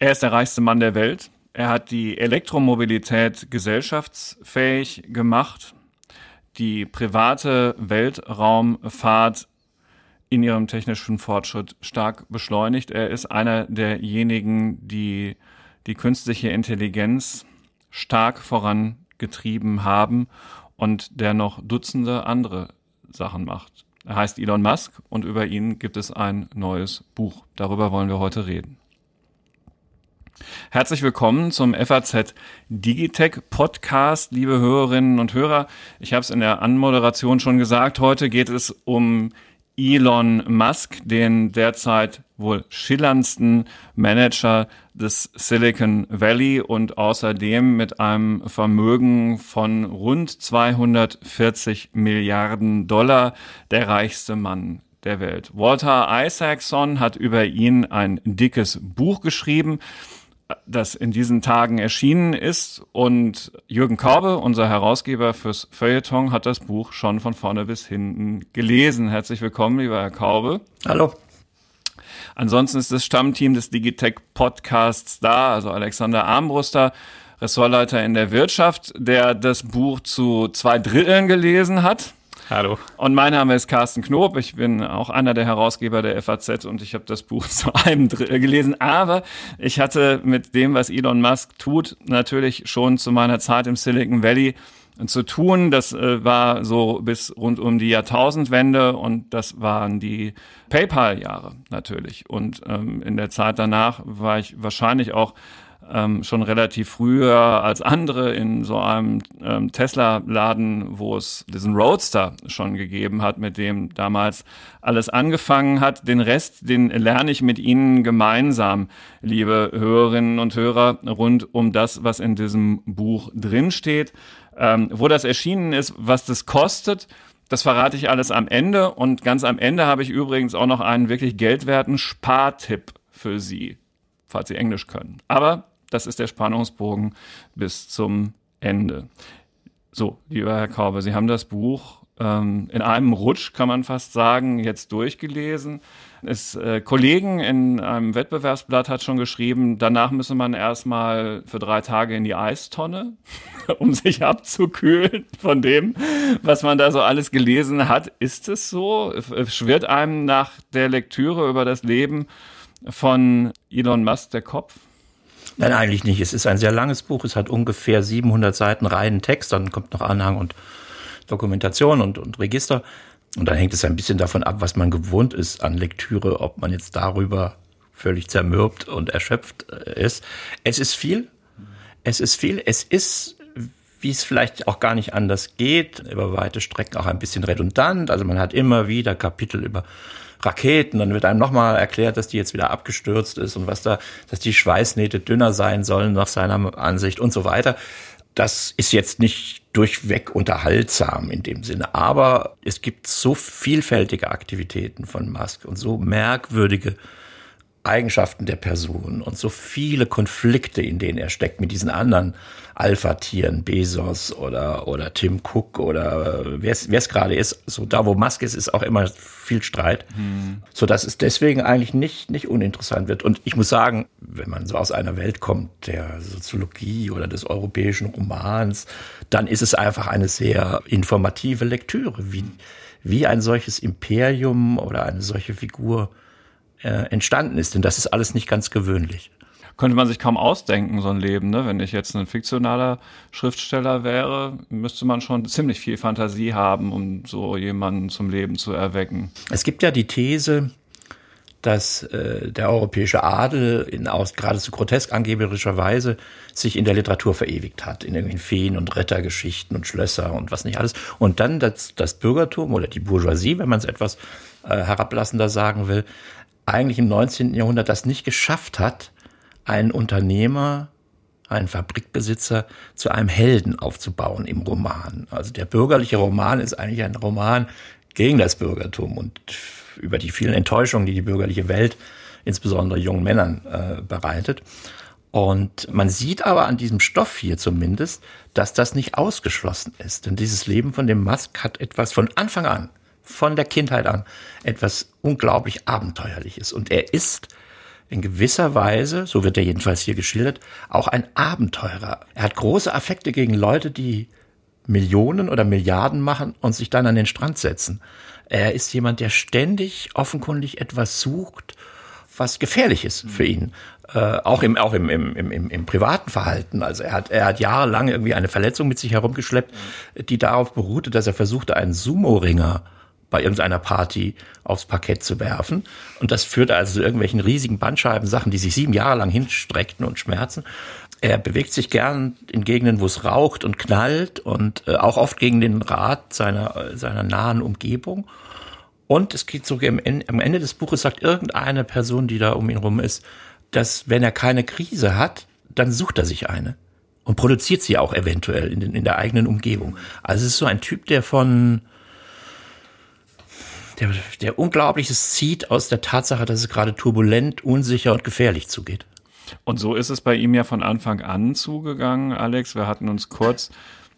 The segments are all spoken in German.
Er ist der reichste Mann der Welt. Er hat die Elektromobilität gesellschaftsfähig gemacht, die private Weltraumfahrt in ihrem technischen Fortschritt stark beschleunigt. Er ist einer derjenigen, die die künstliche Intelligenz stark vorangetrieben haben und der noch Dutzende andere Sachen macht. Er heißt Elon Musk und über ihn gibt es ein neues Buch. Darüber wollen wir heute reden. Herzlich willkommen zum FAZ Digitech Podcast, liebe Hörerinnen und Hörer. Ich habe es in der Anmoderation schon gesagt, heute geht es um Elon Musk, den derzeit wohl schillerndsten Manager des Silicon Valley und außerdem mit einem Vermögen von rund 240 Milliarden Dollar der reichste Mann der Welt. Walter Isaacson hat über ihn ein dickes Buch geschrieben das in diesen Tagen erschienen ist. Und Jürgen Korbe, unser Herausgeber fürs Feuilleton, hat das Buch schon von vorne bis hinten gelesen. Herzlich willkommen, lieber Herr Korbe. Hallo. Ansonsten ist das Stammteam des Digitech Podcasts da, also Alexander Armbruster, Ressortleiter in der Wirtschaft, der das Buch zu zwei Dritteln gelesen hat. Hallo. Und mein Name ist Carsten Knob. Ich bin auch einer der Herausgeber der FAZ und ich habe das Buch zu einem Drittel gelesen. Aber ich hatte mit dem, was Elon Musk tut, natürlich schon zu meiner Zeit im Silicon Valley zu tun. Das äh, war so bis rund um die Jahrtausendwende und das waren die PayPal-Jahre natürlich. Und ähm, in der Zeit danach war ich wahrscheinlich auch ähm, schon relativ früher als andere in so einem ähm, Tesla-Laden, wo es diesen Roadster schon gegeben hat, mit dem damals alles angefangen hat. Den Rest, den lerne ich mit Ihnen gemeinsam, liebe Hörerinnen und Hörer, rund um das, was in diesem Buch drinsteht. Ähm, wo das erschienen ist, was das kostet, das verrate ich alles am Ende. Und ganz am Ende habe ich übrigens auch noch einen wirklich geldwerten Spartipp für Sie, falls Sie Englisch können. Aber das ist der Spannungsbogen bis zum Ende. So, lieber Herr Kaube, Sie haben das Buch ähm, in einem Rutsch, kann man fast sagen, jetzt durchgelesen. Es, äh, Kollegen in einem Wettbewerbsblatt hat schon geschrieben, danach müsse man erstmal für drei Tage in die Eistonne, um sich abzukühlen von dem, was man da so alles gelesen hat. Ist es so? Schwirrt einem nach der Lektüre über das Leben von Elon Musk der Kopf? Nein, eigentlich nicht. Es ist ein sehr langes Buch. Es hat ungefähr 700 Seiten reinen Text. Dann kommt noch Anhang und Dokumentation und, und Register. Und dann hängt es ein bisschen davon ab, was man gewohnt ist an Lektüre, ob man jetzt darüber völlig zermürbt und erschöpft äh, ist. Es ist viel. Es ist viel. Es ist, wie es vielleicht auch gar nicht anders geht, über weite Strecken auch ein bisschen redundant. Also man hat immer wieder Kapitel über Raketen, dann wird einem nochmal erklärt, dass die jetzt wieder abgestürzt ist und was da, dass die Schweißnähte dünner sein sollen nach seiner Ansicht und so weiter. Das ist jetzt nicht durchweg unterhaltsam in dem Sinne, aber es gibt so vielfältige Aktivitäten von Musk und so merkwürdige Eigenschaften der Person und so viele Konflikte, in denen er steckt mit diesen anderen Alpha-Tieren, Bezos oder, oder Tim Cook oder äh, wer es gerade ist. So da, wo Musk ist, ist auch immer viel Streit, hm. so dass es deswegen eigentlich nicht, nicht uninteressant wird. Und ich muss sagen, wenn man so aus einer Welt kommt, der Soziologie oder des europäischen Romans, dann ist es einfach eine sehr informative Lektüre, wie, wie ein solches Imperium oder eine solche Figur äh, entstanden ist. Denn das ist alles nicht ganz gewöhnlich. Könnte man sich kaum ausdenken, so ein Leben. Ne? Wenn ich jetzt ein fiktionaler Schriftsteller wäre, müsste man schon ziemlich viel Fantasie haben, um so jemanden zum Leben zu erwecken. Es gibt ja die These, dass äh, der europäische Adel in aus geradezu grotesk angeberischer Weise sich in der Literatur verewigt hat, in irgendwie Feen- und Rettergeschichten und Schlösser und was nicht alles. Und dann das, das Bürgertum oder die Bourgeoisie, wenn man es etwas äh, herablassender sagen will, eigentlich im 19. Jahrhundert das nicht geschafft hat, einen Unternehmer, einen Fabrikbesitzer zu einem Helden aufzubauen im Roman. Also der bürgerliche Roman ist eigentlich ein Roman gegen das Bürgertum und über die vielen Enttäuschungen, die die bürgerliche Welt insbesondere jungen Männern äh, bereitet. Und man sieht aber an diesem Stoff hier zumindest, dass das nicht ausgeschlossen ist. Denn dieses Leben von dem Musk hat etwas von Anfang an von der Kindheit an etwas unglaublich Abenteuerliches. Und er ist in gewisser Weise, so wird er jedenfalls hier geschildert, auch ein Abenteurer. Er hat große Affekte gegen Leute, die Millionen oder Milliarden machen und sich dann an den Strand setzen. Er ist jemand, der ständig offenkundig etwas sucht, was gefährlich ist für ihn. Äh, auch im, auch im, im, im, im privaten Verhalten. Also er hat, er hat jahrelang irgendwie eine Verletzung mit sich herumgeschleppt, die darauf beruhte, dass er versuchte, einen Sumo-Ringer bei irgendeiner Party aufs Parkett zu werfen. Und das führte also zu irgendwelchen riesigen Bandscheiben-Sachen, die sich sieben Jahre lang hinstreckten und schmerzen. Er bewegt sich gern in Gegenden, wo es raucht und knallt und äh, auch oft gegen den Rat seiner, seiner nahen Umgebung. Und es geht sogar am Ende, am Ende des Buches sagt irgendeine Person, die da um ihn rum ist, dass wenn er keine Krise hat, dann sucht er sich eine und produziert sie auch eventuell in, den, in der eigenen Umgebung. Also es ist so ein Typ, der von der, der Unglaubliches zieht aus der Tatsache, dass es gerade turbulent, unsicher und gefährlich zugeht. Und so ist es bei ihm ja von Anfang an zugegangen, Alex. Wir hatten uns kurz,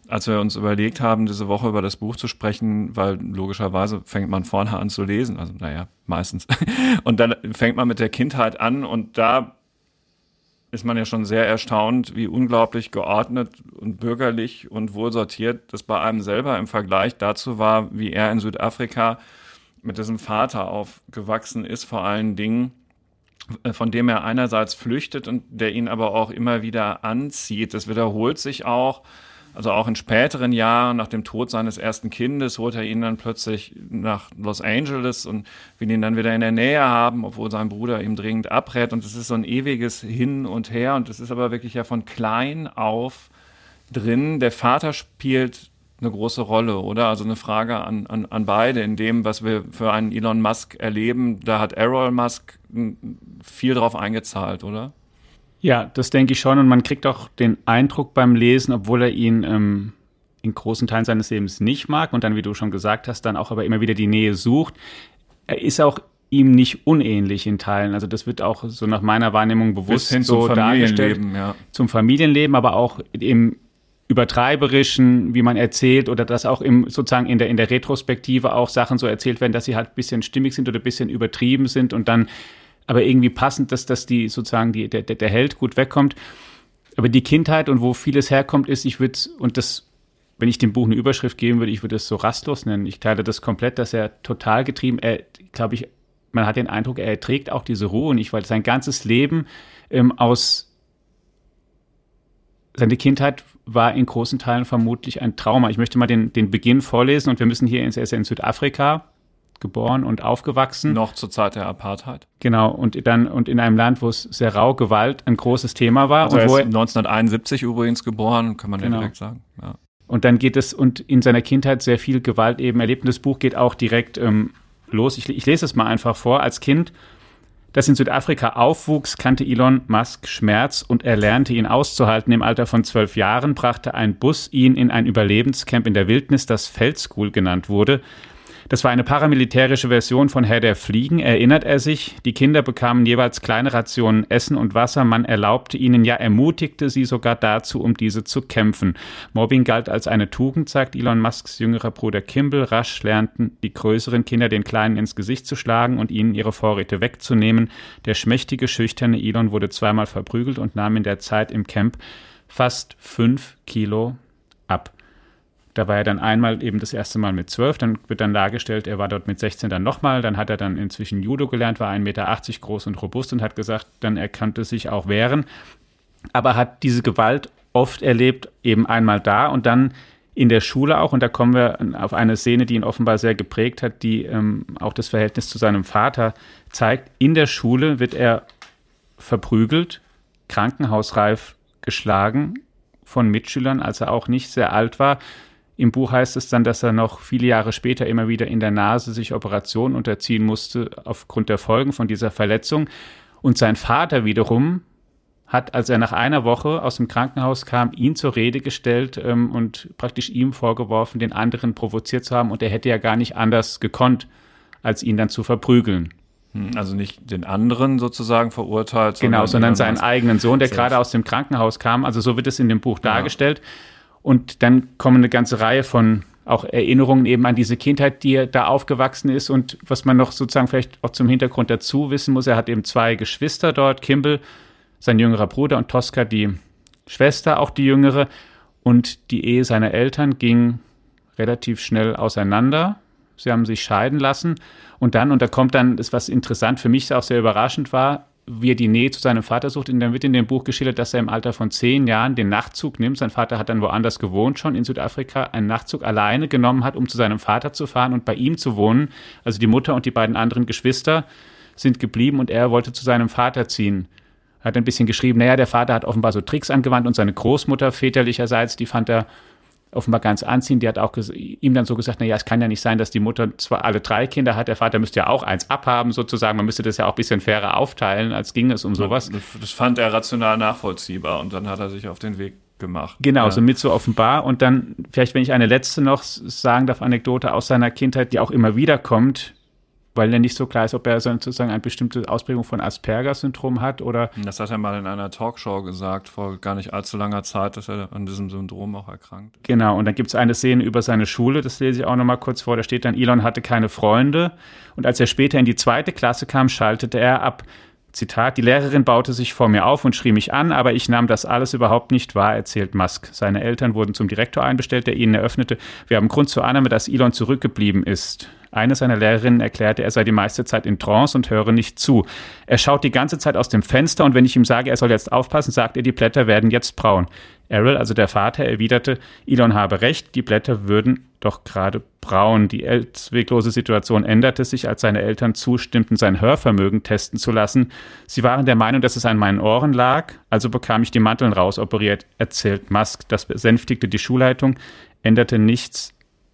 als wir uns überlegt haben, diese Woche über das Buch zu sprechen, weil logischerweise fängt man vorne an zu lesen, also naja, meistens. Und dann fängt man mit der Kindheit an und da ist man ja schon sehr erstaunt, wie unglaublich geordnet und bürgerlich und wohl sortiert das bei einem selber im Vergleich dazu war, wie er in Südafrika mit diesem Vater aufgewachsen ist, vor allen Dingen äh, von dem er einerseits flüchtet und der ihn aber auch immer wieder anzieht. Das wiederholt sich auch. Also auch in späteren Jahren, nach dem Tod seines ersten Kindes, holt er ihn dann plötzlich nach Los Angeles und will ihn dann wieder in der Nähe haben, obwohl sein Bruder ihm dringend abrät. Und es ist so ein ewiges Hin und Her. Und es ist aber wirklich ja von klein auf drin. Der Vater spielt eine große Rolle, oder? Also eine Frage an, an, an beide. In dem, was wir für einen Elon Musk erleben, da hat Errol Musk viel drauf eingezahlt, oder? Ja, das denke ich schon. Und man kriegt auch den Eindruck beim Lesen, obwohl er ihn ähm, in großen Teilen seines Lebens nicht mag und dann, wie du schon gesagt hast, dann auch aber immer wieder die Nähe sucht. Er ist auch ihm nicht unähnlich in Teilen. Also das wird auch so nach meiner Wahrnehmung bewusst Bis hin so zum dargestellt. Familienleben, ja. Zum Familienleben, aber auch im übertreiberischen, wie man erzählt, oder dass auch im, sozusagen in der, in der Retrospektive auch Sachen so erzählt werden, dass sie halt ein bisschen stimmig sind oder ein bisschen übertrieben sind und dann aber irgendwie passend, dass, dass die sozusagen die, der, der Held gut wegkommt. Aber die Kindheit und wo vieles herkommt, ist, ich würde, und das, wenn ich dem Buch eine Überschrift geben würde, ich würde es so rastlos nennen. Ich teile das komplett, dass er total getrieben, er, glaube ich, man hat den Eindruck, er trägt auch diese Ruhe nicht, weil sein ganzes Leben ähm, aus seine Kindheit war in großen Teilen vermutlich ein Trauma. Ich möchte mal den, den Beginn vorlesen und wir müssen hier, er ist in Südafrika geboren und aufgewachsen. Noch zur Zeit der Apartheid. Genau, und dann und in einem Land, wo es sehr rau Gewalt ein großes Thema war. Also und er wo ist 1971 übrigens geboren, kann man Genau. ja direkt sagen. Ja. Und dann geht es und in seiner Kindheit sehr viel Gewalt eben erlebt. Und das Buch geht auch direkt ähm, los. Ich, ich lese es mal einfach vor. Als Kind, das in Südafrika aufwuchs, kannte Elon Musk Schmerz und er lernte ihn auszuhalten. Im Alter von zwölf Jahren brachte ein Bus ihn in ein Überlebenscamp in der Wildnis, das Feld School genannt wurde. Das war eine paramilitärische Version von Herr der Fliegen, erinnert er sich. Die Kinder bekamen jeweils kleine Rationen Essen und Wasser. Man erlaubte ihnen, ja ermutigte sie sogar dazu, um diese zu kämpfen. Mobbing galt als eine Tugend, sagt Elon Musks jüngerer Bruder Kimball. Rasch lernten die größeren Kinder den Kleinen ins Gesicht zu schlagen und ihnen ihre Vorräte wegzunehmen. Der schmächtige, schüchterne Elon wurde zweimal verprügelt und nahm in der Zeit im Camp fast fünf Kilo ab. Da war er dann einmal eben das erste Mal mit zwölf, dann wird dann dargestellt, er war dort mit 16 dann nochmal, dann hat er dann inzwischen Judo gelernt, war 1,80 Meter groß und robust und hat gesagt, dann er konnte sich auch wehren, aber hat diese Gewalt oft erlebt, eben einmal da und dann in der Schule auch, und da kommen wir auf eine Szene, die ihn offenbar sehr geprägt hat, die ähm, auch das Verhältnis zu seinem Vater zeigt. In der Schule wird er verprügelt, krankenhausreif geschlagen von Mitschülern, als er auch nicht sehr alt war. Im Buch heißt es dann, dass er noch viele Jahre später immer wieder in der Nase sich Operationen unterziehen musste aufgrund der Folgen von dieser Verletzung. Und sein Vater wiederum hat, als er nach einer Woche aus dem Krankenhaus kam, ihn zur Rede gestellt ähm, und praktisch ihm vorgeworfen, den anderen provoziert zu haben. Und er hätte ja gar nicht anders gekonnt, als ihn dann zu verprügeln. Hm, Also nicht den anderen sozusagen verurteilt, Genau, sondern seinen eigenen Sohn, der gerade aus dem Krankenhaus kam. Also so wird es in dem Buch dargestellt. Und dann kommen eine ganze Reihe von auch Erinnerungen eben an diese Kindheit, die da aufgewachsen ist. Und was man noch sozusagen vielleicht auch zum Hintergrund dazu wissen muss, er hat eben zwei Geschwister dort, Kimball, sein jüngerer Bruder und Tosca, die Schwester, auch die jüngere. Und die Ehe seiner Eltern ging relativ schnell auseinander. Sie haben sich scheiden lassen. Und dann, und da kommt dann, das was interessant für mich auch sehr überraschend war, wie er die Nähe zu seinem Vater sucht. Und dann wird in dem Buch geschildert, dass er im Alter von zehn Jahren den Nachtzug nimmt. Sein Vater hat dann woanders gewohnt, schon in Südafrika, einen Nachtzug alleine genommen hat, um zu seinem Vater zu fahren und bei ihm zu wohnen. Also die Mutter und die beiden anderen Geschwister sind geblieben und er wollte zu seinem Vater ziehen. Er hat ein bisschen geschrieben, naja, der Vater hat offenbar so Tricks angewandt und seine Großmutter väterlicherseits, die fand er offenbar ganz anziehend. Die hat auch ihm dann so gesagt, na ja, es kann ja nicht sein, dass die Mutter zwar alle drei Kinder hat, der Vater müsste ja auch eins abhaben sozusagen. Man müsste das ja auch ein bisschen fairer aufteilen, als ging es um sowas. Das fand er rational nachvollziehbar und dann hat er sich auf den Weg gemacht. Genau, ja. so mit so offenbar. Und dann vielleicht, wenn ich eine letzte noch sagen darf, Anekdote aus seiner Kindheit, die auch immer wieder kommt, weil er nicht so klar ist, ob er sozusagen eine bestimmte Ausprägung von Asperger-Syndrom hat oder. Das hat er mal in einer Talkshow gesagt, vor gar nicht allzu langer Zeit, dass er an diesem Syndrom auch erkrankt. Genau, und dann gibt es eine Szene über seine Schule, das lese ich auch nochmal kurz vor. Da steht dann, Elon hatte keine Freunde und als er später in die zweite Klasse kam, schaltete er ab. Zitat, die Lehrerin baute sich vor mir auf und schrie mich an, aber ich nahm das alles überhaupt nicht wahr, erzählt Musk. Seine Eltern wurden zum Direktor einbestellt, der ihnen eröffnete, wir haben Grund zur Annahme, dass Elon zurückgeblieben ist. Eine seiner Lehrerinnen erklärte, er sei die meiste Zeit in Trance und höre nicht zu. Er schaut die ganze Zeit aus dem Fenster und wenn ich ihm sage, er soll jetzt aufpassen, sagt er, die Blätter werden jetzt braun. Errol, also der Vater, erwiderte, Elon habe recht, die Blätter würden doch gerade braun. Die ausweglose Situation änderte sich, als seine Eltern zustimmten, sein Hörvermögen testen zu lassen. Sie waren der Meinung, dass es an meinen Ohren lag, also bekam ich die Manteln rausoperiert, erzählt Musk. Das besänftigte die Schulleitung, änderte nichts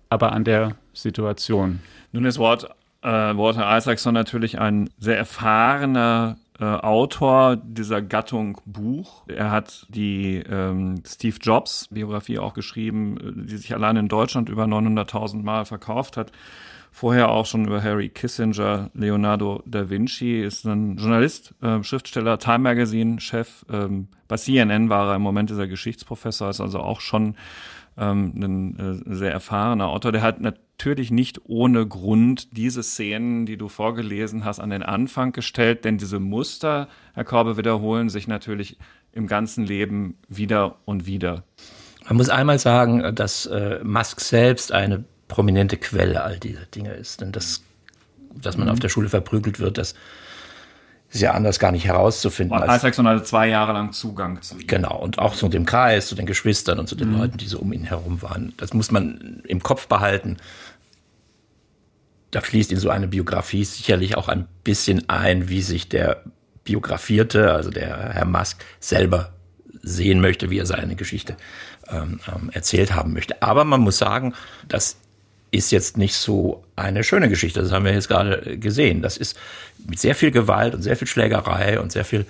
aber an der Situation. Nun ist Walt, äh, Walter Isaacson natürlich ein sehr erfahrener äh, Autor dieser Gattung Buch. Er hat die ähm, Steve Jobs Biografie auch geschrieben, äh, die sich allein in Deutschland über 900.000 Mal verkauft hat. Vorher auch schon über Harry Kissinger, Leonardo da Vinci, ist ein Journalist, äh, Schriftsteller, Time Magazine Chef. Ähm, bei CNN war er im Moment dieser Geschichtsprofessor, ist also auch schon ähm, ein äh, sehr erfahrener Autor. Der hat nicht ohne Grund diese Szenen, die du vorgelesen hast, an den Anfang gestellt, denn diese Muster, Herr Korbe, wiederholen sich natürlich im ganzen Leben wieder und wieder. Man muss einmal sagen, dass äh, Musk selbst eine prominente Quelle all dieser Dinge ist. Denn das, dass man mhm. auf der Schule verprügelt wird, das ist ja anders gar nicht herauszufinden. Und Isaacson hatte zwei Jahre lang Zugang zu ihm. Genau, und auch zu dem Kreis, zu den Geschwistern und zu den mhm. Leuten, die so um ihn herum waren. Das muss man im Kopf behalten. Da fließt in so eine Biografie sicherlich auch ein bisschen ein, wie sich der Biografierte, also der Herr Musk, selber sehen möchte, wie er seine Geschichte ähm, ähm erzählt haben möchte. Aber man muss sagen, dass ist jetzt nicht so eine schöne Geschichte. Das haben wir jetzt gerade gesehen. Das ist mit sehr viel Gewalt und sehr viel Schlägerei und sehr viel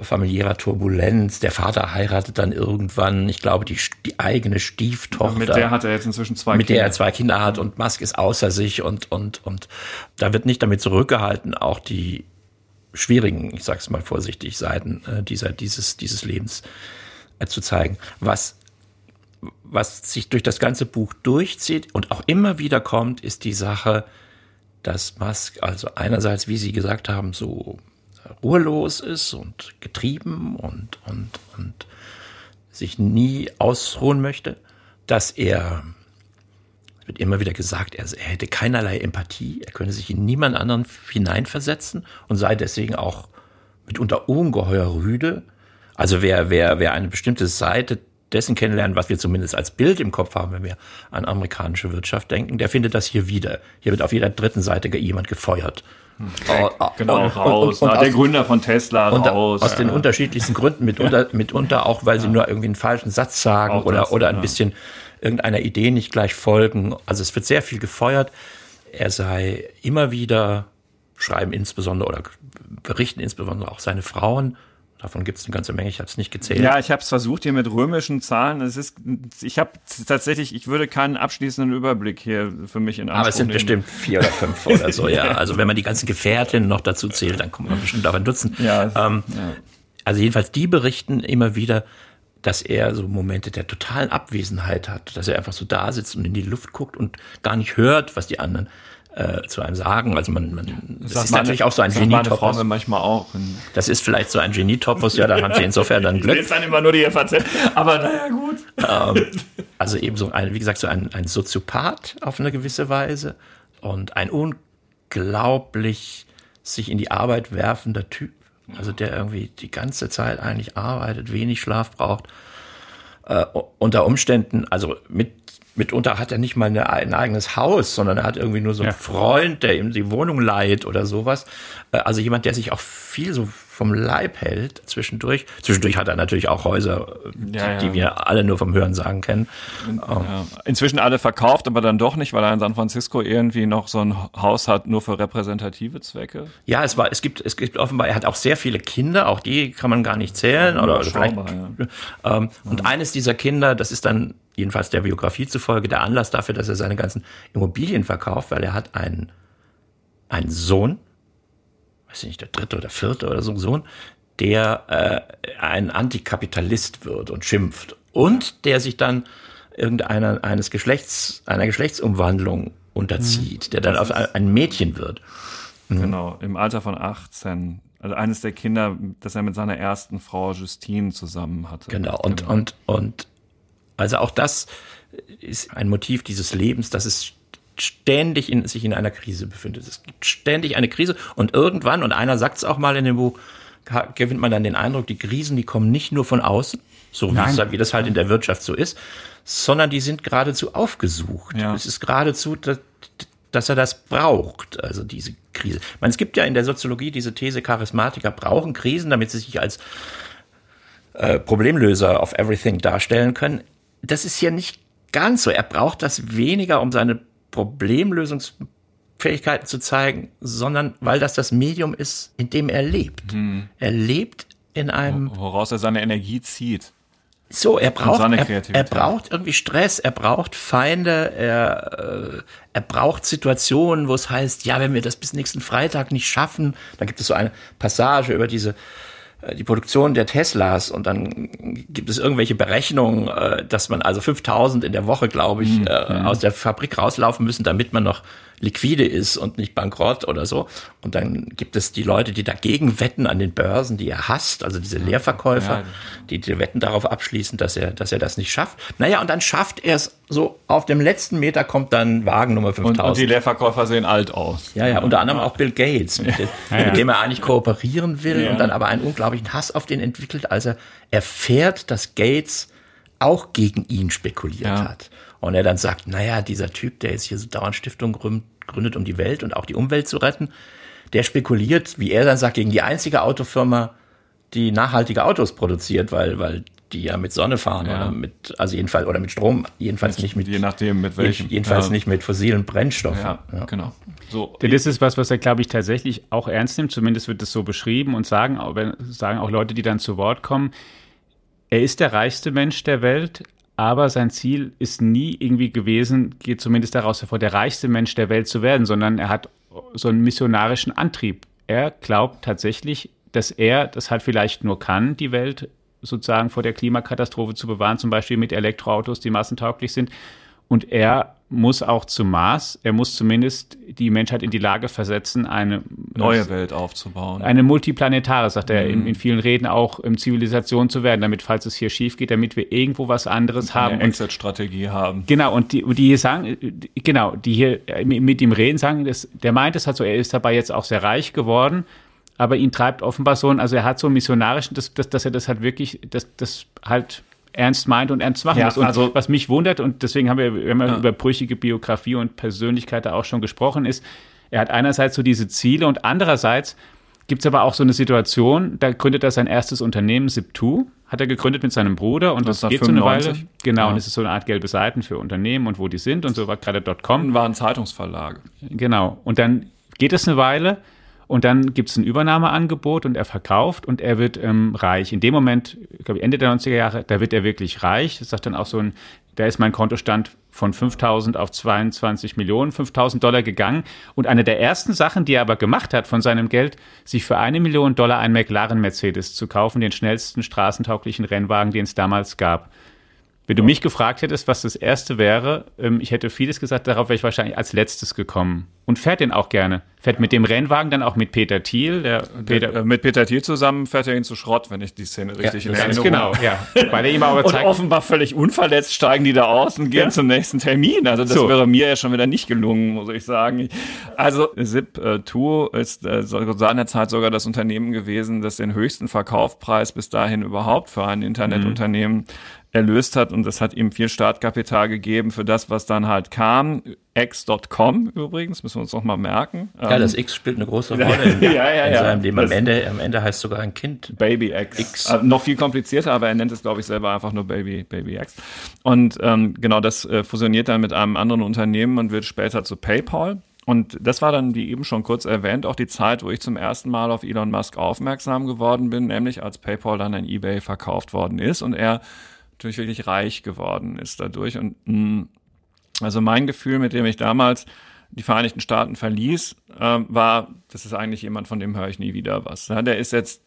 familiärer Turbulenz. Der Vater heiratet dann irgendwann, ich glaube, die, die eigene Stieftochter. mit der hat er jetzt inzwischen zwei mit Kinder. Mit der er zwei Kinder hat und Musk ist außer sich und, und, und da wird nicht damit zurückgehalten, auch die schwierigen, ich sag's mal vorsichtig, Seiten äh, dieser, dieses, dieses Lebens äh, zu zeigen. Was was sich durch das ganze Buch durchzieht und auch immer wieder kommt, ist die Sache, dass Musk also einerseits, wie Sie gesagt haben, so ruhelos ist und getrieben und, und, und sich nie ausruhen möchte, dass er, wird immer wieder gesagt, er, er hätte keinerlei Empathie, er könne sich in niemand anderen hineinversetzen und sei deswegen auch mitunter ungeheuer rüde. Also wer, wer, wer eine bestimmte Seite dessen kennenlernen, was wir zumindest als Bild im Kopf haben, wenn wir an amerikanische Wirtschaft denken, der findet das hier wieder. Hier wird auf jeder dritten Seite jemand gefeuert. Oh, genau, und, raus. Und, und, und der Gründer von Tesla raus. Aus den unterschiedlichsten Gründen, mitunter, mitunter auch, weil sie nur irgendwie einen falschen Satz sagen auch oder, das, oder ein ja. bisschen irgendeiner Idee nicht gleich folgen. Also es wird sehr viel gefeuert. Er sei immer wieder, schreiben insbesondere oder berichten insbesondere auch seine Frauen, Davon gibt es eine ganze Menge, ich habe es nicht gezählt. Ja, ich habe es versucht hier mit römischen Zahlen. Es ist, ich habe tatsächlich, ich würde keinen abschließenden Überblick hier für mich in Anspruch Aber es sind nehmen. bestimmt vier oder fünf oder so, ja. Also wenn man die ganzen Gefährtinnen noch dazu zählt, dann kommt man bestimmt auf ein Dutzend. Ja, ähm, ja. Also jedenfalls die berichten immer wieder, dass er so Momente der totalen Abwesenheit hat, dass er einfach so da sitzt und in die Luft guckt und gar nicht hört, was die anderen äh, zu einem sagen. Also man, man das, das ist meine, natürlich auch so ein Genietopos. manchmal auch. Das ist vielleicht so ein Genietopos, ja, da haben sie insofern dann Glück. Ich dann immer nur die FAZ, aber naja, gut. Ähm, also eben so ein, wie gesagt, so ein, ein Soziopath auf eine gewisse Weise und ein unglaublich sich in die Arbeit werfender Typ. Also der irgendwie die ganze Zeit eigentlich arbeitet, wenig Schlaf braucht. Äh, unter Umständen, also mit mitunter hat er nicht mal eine, ein eigenes Haus, sondern er hat irgendwie nur so einen ja. Freund, der ihm die Wohnung leiht oder sowas. Äh, also jemand, der sich auch viel so vom Leib hält zwischendurch. Zwischendurch hat er natürlich auch Häuser, ja, die, ja. wir alle nur vom Hören sagen kennen. Ja. Inzwischen alle verkauft, aber dann doch nicht, weil er in San Francisco irgendwie noch so ein Haus hat, nur für repräsentative Zwecke. Ja, es war, es gibt, es gibt offenbar, er hat auch sehr viele Kinder, auch die kann man gar nicht zählen. oder vielleicht, ähm, Und eines dieser Kinder, das ist dann jedenfalls der Biografie zufolge der Anlass dafür, dass er seine ganzen Immobilien verkauft, weil er hat einen, einen Sohn, weiß ich nicht, der dritte oder vierte oder so ein Sohn, der äh, ein Antikapitalist wird und schimpft und der sich dann irgendeiner eines Geschlechts einer Geschlechtsumwandlung unterzieht, mhm. der dann auf ein Mädchen wird. Mhm. Genau, im Alter von 18. Also eines der Kinder, das er mit seiner ersten Frau Justine zusammen hatte. Genau, und, genau. und, und also auch das ist ein Motiv dieses Lebens, dass es ständig in, sich in einer Krise befindet. Es gibt ständig eine Krise und irgendwann, und einer sagt es auch mal in dem Buch, gewinnt man dann den Eindruck, die Krisen, die kommen nicht nur von außen, so wie, wie das halt in der Wirtschaft so ist, sondern die sind geradezu aufgesucht. Ja. Es ist geradezu, dass, dass er das braucht, also diese Krise. Ich meine, es gibt ja in der Soziologie diese These, Charismatiker brauchen Krisen, damit sie sich als äh, Problemlöser of everything darstellen können. Das ist ja nicht ganz so. Er braucht das weniger, um seine Problemlösungsfähigkeiten zu zeigen, sondern weil das das Medium ist, in dem er lebt. Hm. Er lebt in einem. Woraus er seine Energie zieht. So, er braucht, er, er, braucht irgendwie Stress, er braucht Feinde, er, äh, er braucht Situationen, wo es heißt, ja, wenn wir das bis nächsten Freitag nicht schaffen, dann gibt es so eine Passage über diese die Produktion der Teslas und dann gibt es irgendwelche Berechnungen, äh, dass man also 5000 in der Woche, glaube ich, mhm. aus der Fabrik rauslaufen müssen, damit man noch liquide ist und nicht bankrott oder so. Und dann gibt es die Leute, die dagegen wetten an den Börsen, die er hasst, also diese Leerverkäufer, ja. die die Wetten darauf abschließen, dass er, dass er das nicht schafft. Naja, und dann schafft er es so, auf dem letzten Meter kommt dann Wagen Nummer 5000. Und, und die Leerverkäufer sehen alt aus. Ja, ja, unter anderem auch Bill Gates, mit, dem, ja. mit dem er eigentlich kooperieren will und dann aber einen unglaublichen Hass auf den entwickelt, als er erfährt, dass Gates auch gegen ihn spekuliert hat. Und er dann sagt, naja, dieser Typ, der jetzt hier so dauernd Stiftung gründet, um die Welt und auch die Umwelt zu retten, der spekuliert, wie er dann sagt, gegen die einzige Autofirma, die nachhaltige Autos produziert, weil, weil die ja mit Sonne fahren ja. oder mit, also jedenfalls, oder mit Strom, jedenfalls mit, nicht mit, je nachdem, mit welchem. Jedenfalls ja. nicht mit fossilen Brennstoffen. Ja, ja. genau. So. Denn das ist was, was er, glaube ich, tatsächlich auch ernst nimmt, zumindest wird es so beschrieben und sagen, sagen auch Leute, die dann zu Wort kommen, er ist der reichste Mensch der Welt, aber sein Ziel ist nie irgendwie gewesen, geht zumindest daraus hervor, der reichste Mensch der Welt zu werden, sondern er hat so einen missionarischen Antrieb. Er glaubt tatsächlich, dass er das halt vielleicht nur kann, die Welt sozusagen vor der Klimakatastrophe zu bewahren, zum Beispiel mit Elektroautos, die massentauglich sind. Und er muss auch zum Mars, er muss zumindest die Menschheit in die Lage versetzen, eine neue Welt aufzubauen. Eine multiplanetare, sagt er in, mhm. in, vielen Reden auch, um Zivilisation zu werden, damit, falls es hier schief geht, damit wir irgendwo was anderes und haben. Eine Exit-Strategie haben. Genau, und die, die hier sagen, genau, die hier mit ihm reden, sagen, das, der meint es halt so, er ist dabei jetzt auch sehr reich geworden, aber ihn treibt offenbar so, also er hat so einen missionarischen, dass, dass, dass er das halt wirklich, dass das halt ernst meint und ernst machen ja, muss. Und also, was mich wundert, und deswegen haben wir, wir haben ja. über brüchige Biografie und Persönlichkeit da auch schon gesprochen, ist, er hat einerseits so diese Ziele und andererseits gibt es aber auch so eine Situation, da gründet er sein erstes Unternehmen, Zip2, hat er gegründet mit seinem Bruder und das, das geht 95. so eine Weile. Genau, ja. und es ist so eine Art gelbe Seiten für Unternehmen und wo die sind und so war gerade .com. War ein Zeitungsverlag. Genau, und dann geht es eine Weile Und dann gibt es ein Übernahmeangebot und er verkauft und er wird ähm, reich. In dem Moment, glaube ich, Ende der 90er Jahre, da wird er wirklich reich. Das sagt dann auch so ein, da ist mein Kontostand von 5.000 auf 22 Millionen, 5.000 Dollar gegangen. Und eine der ersten Sachen, die er aber gemacht hat von seinem Geld, sich für eine Million Dollar einen McLaren Mercedes zu kaufen, den schnellsten straßentauglichen Rennwagen, den es damals gab. Wenn du mich gefragt hättest, was das erste wäre, ähm, ich hätte vieles gesagt, darauf wäre ich wahrscheinlich als letztes gekommen. Und fährt den auch gerne. Fährt mit dem Rennwagen dann auch mit Peter Thiel. Der Peter, der, äh, mit Peter Thiel zusammen fährt er ihn zu Schrott, wenn ich die Szene richtig ja, in Erinnerung Genau, ja. Weil er ihm aber zeigt, und offenbar völlig unverletzt steigen die da aus und gehen ja. zum nächsten Termin. Also das so. wäre mir ja schon wieder nicht gelungen, muss ich sagen. Also Zip2 äh, ist äh, seinerzeit sogar das Unternehmen gewesen, das den höchsten Verkaufspreis bis dahin überhaupt für ein Internetunternehmen mhm erlöst hat und das hat ihm viel Startkapital gegeben für das, was dann halt kam. X.com übrigens, müssen wir uns noch mal merken. Ja, das ähm, X spielt eine große Rolle in, ja, ja, in seinem Leben. Am Ende, am Ende heißt sogar ein Kind. Baby X. X. Also noch viel komplizierter, aber er nennt es, glaube ich, selber einfach nur Baby, Baby X. Und ähm, genau, das äh, fusioniert dann mit einem anderen Unternehmen und wird später zu PayPal. Und das war dann, wie eben schon kurz erwähnt, auch die Zeit, wo ich zum ersten Mal auf Elon Musk aufmerksam geworden bin, nämlich als PayPal dann an eBay verkauft worden ist und er natürlich wirklich reich geworden ist dadurch. Und mh, mm, also mein Gefühl, mit dem ich damals die Vereinigten Staaten verließ, äh, war, das ist eigentlich jemand, von dem höre ich nie wieder was. Ja, der ist jetzt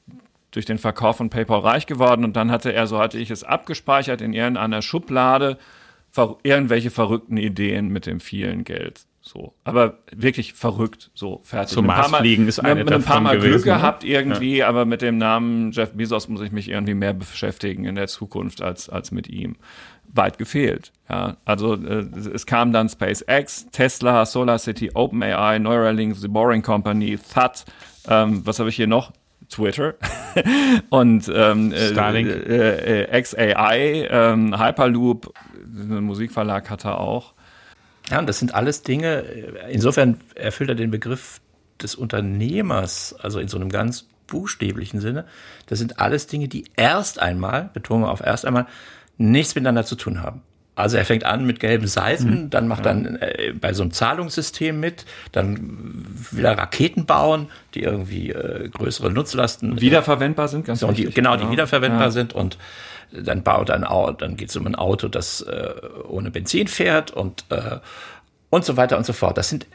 durch den Verkauf von PayPal reich geworden und dann hatte er, so hatte ich es abgespeichert, in irgendeiner Schublade ver irgendwelche verrückten Ideen mit dem vielen Geld. So, aber wirklich verrückt, so fertig. Zum Mars fliegen ist eine mit ein paar Mal gewesen, Glück ne? gehabt irgendwie, ja. aber mit dem Namen Jeff Bezos muss ich mich irgendwie mehr beschäftigen in der Zukunft als als mit ihm. Weit gefehlt. Ja, also äh, es kam dann SpaceX, Tesla, SolarCity, OpenAI, Neuralink, The Boring Company, THUT. Ähm, was habe ich hier noch? Twitter und ähm, äh, Starlink. Äh, äh, XAI, ähm, Hyperloop, einen Musikverlag hat er auch. Ja, und das sind alles Dinge, äh, insofern erfüllt er den Begriff des Unternehmers, also in so einem ganz buchstäblichen Sinne. Das sind alles Dinge, die erst einmal, Betonung auf erst einmal, nichts miteinander zu tun haben. Also er fängt an mit gelben Seiten, mhm. dann macht ja. dann äh, bei so einem Zahlungssystem mit, dann will er Raketen bauen, die irgendwie äh, größere Nutzlasten wiederverwendbar sind, ganz so, die, Genau, die wiederverwendbar ja. sind und dann baut ein Auto, dann geht es um ein Auto, das äh, ohne Benzin fährt und äh, und so weiter und so fort. Das sind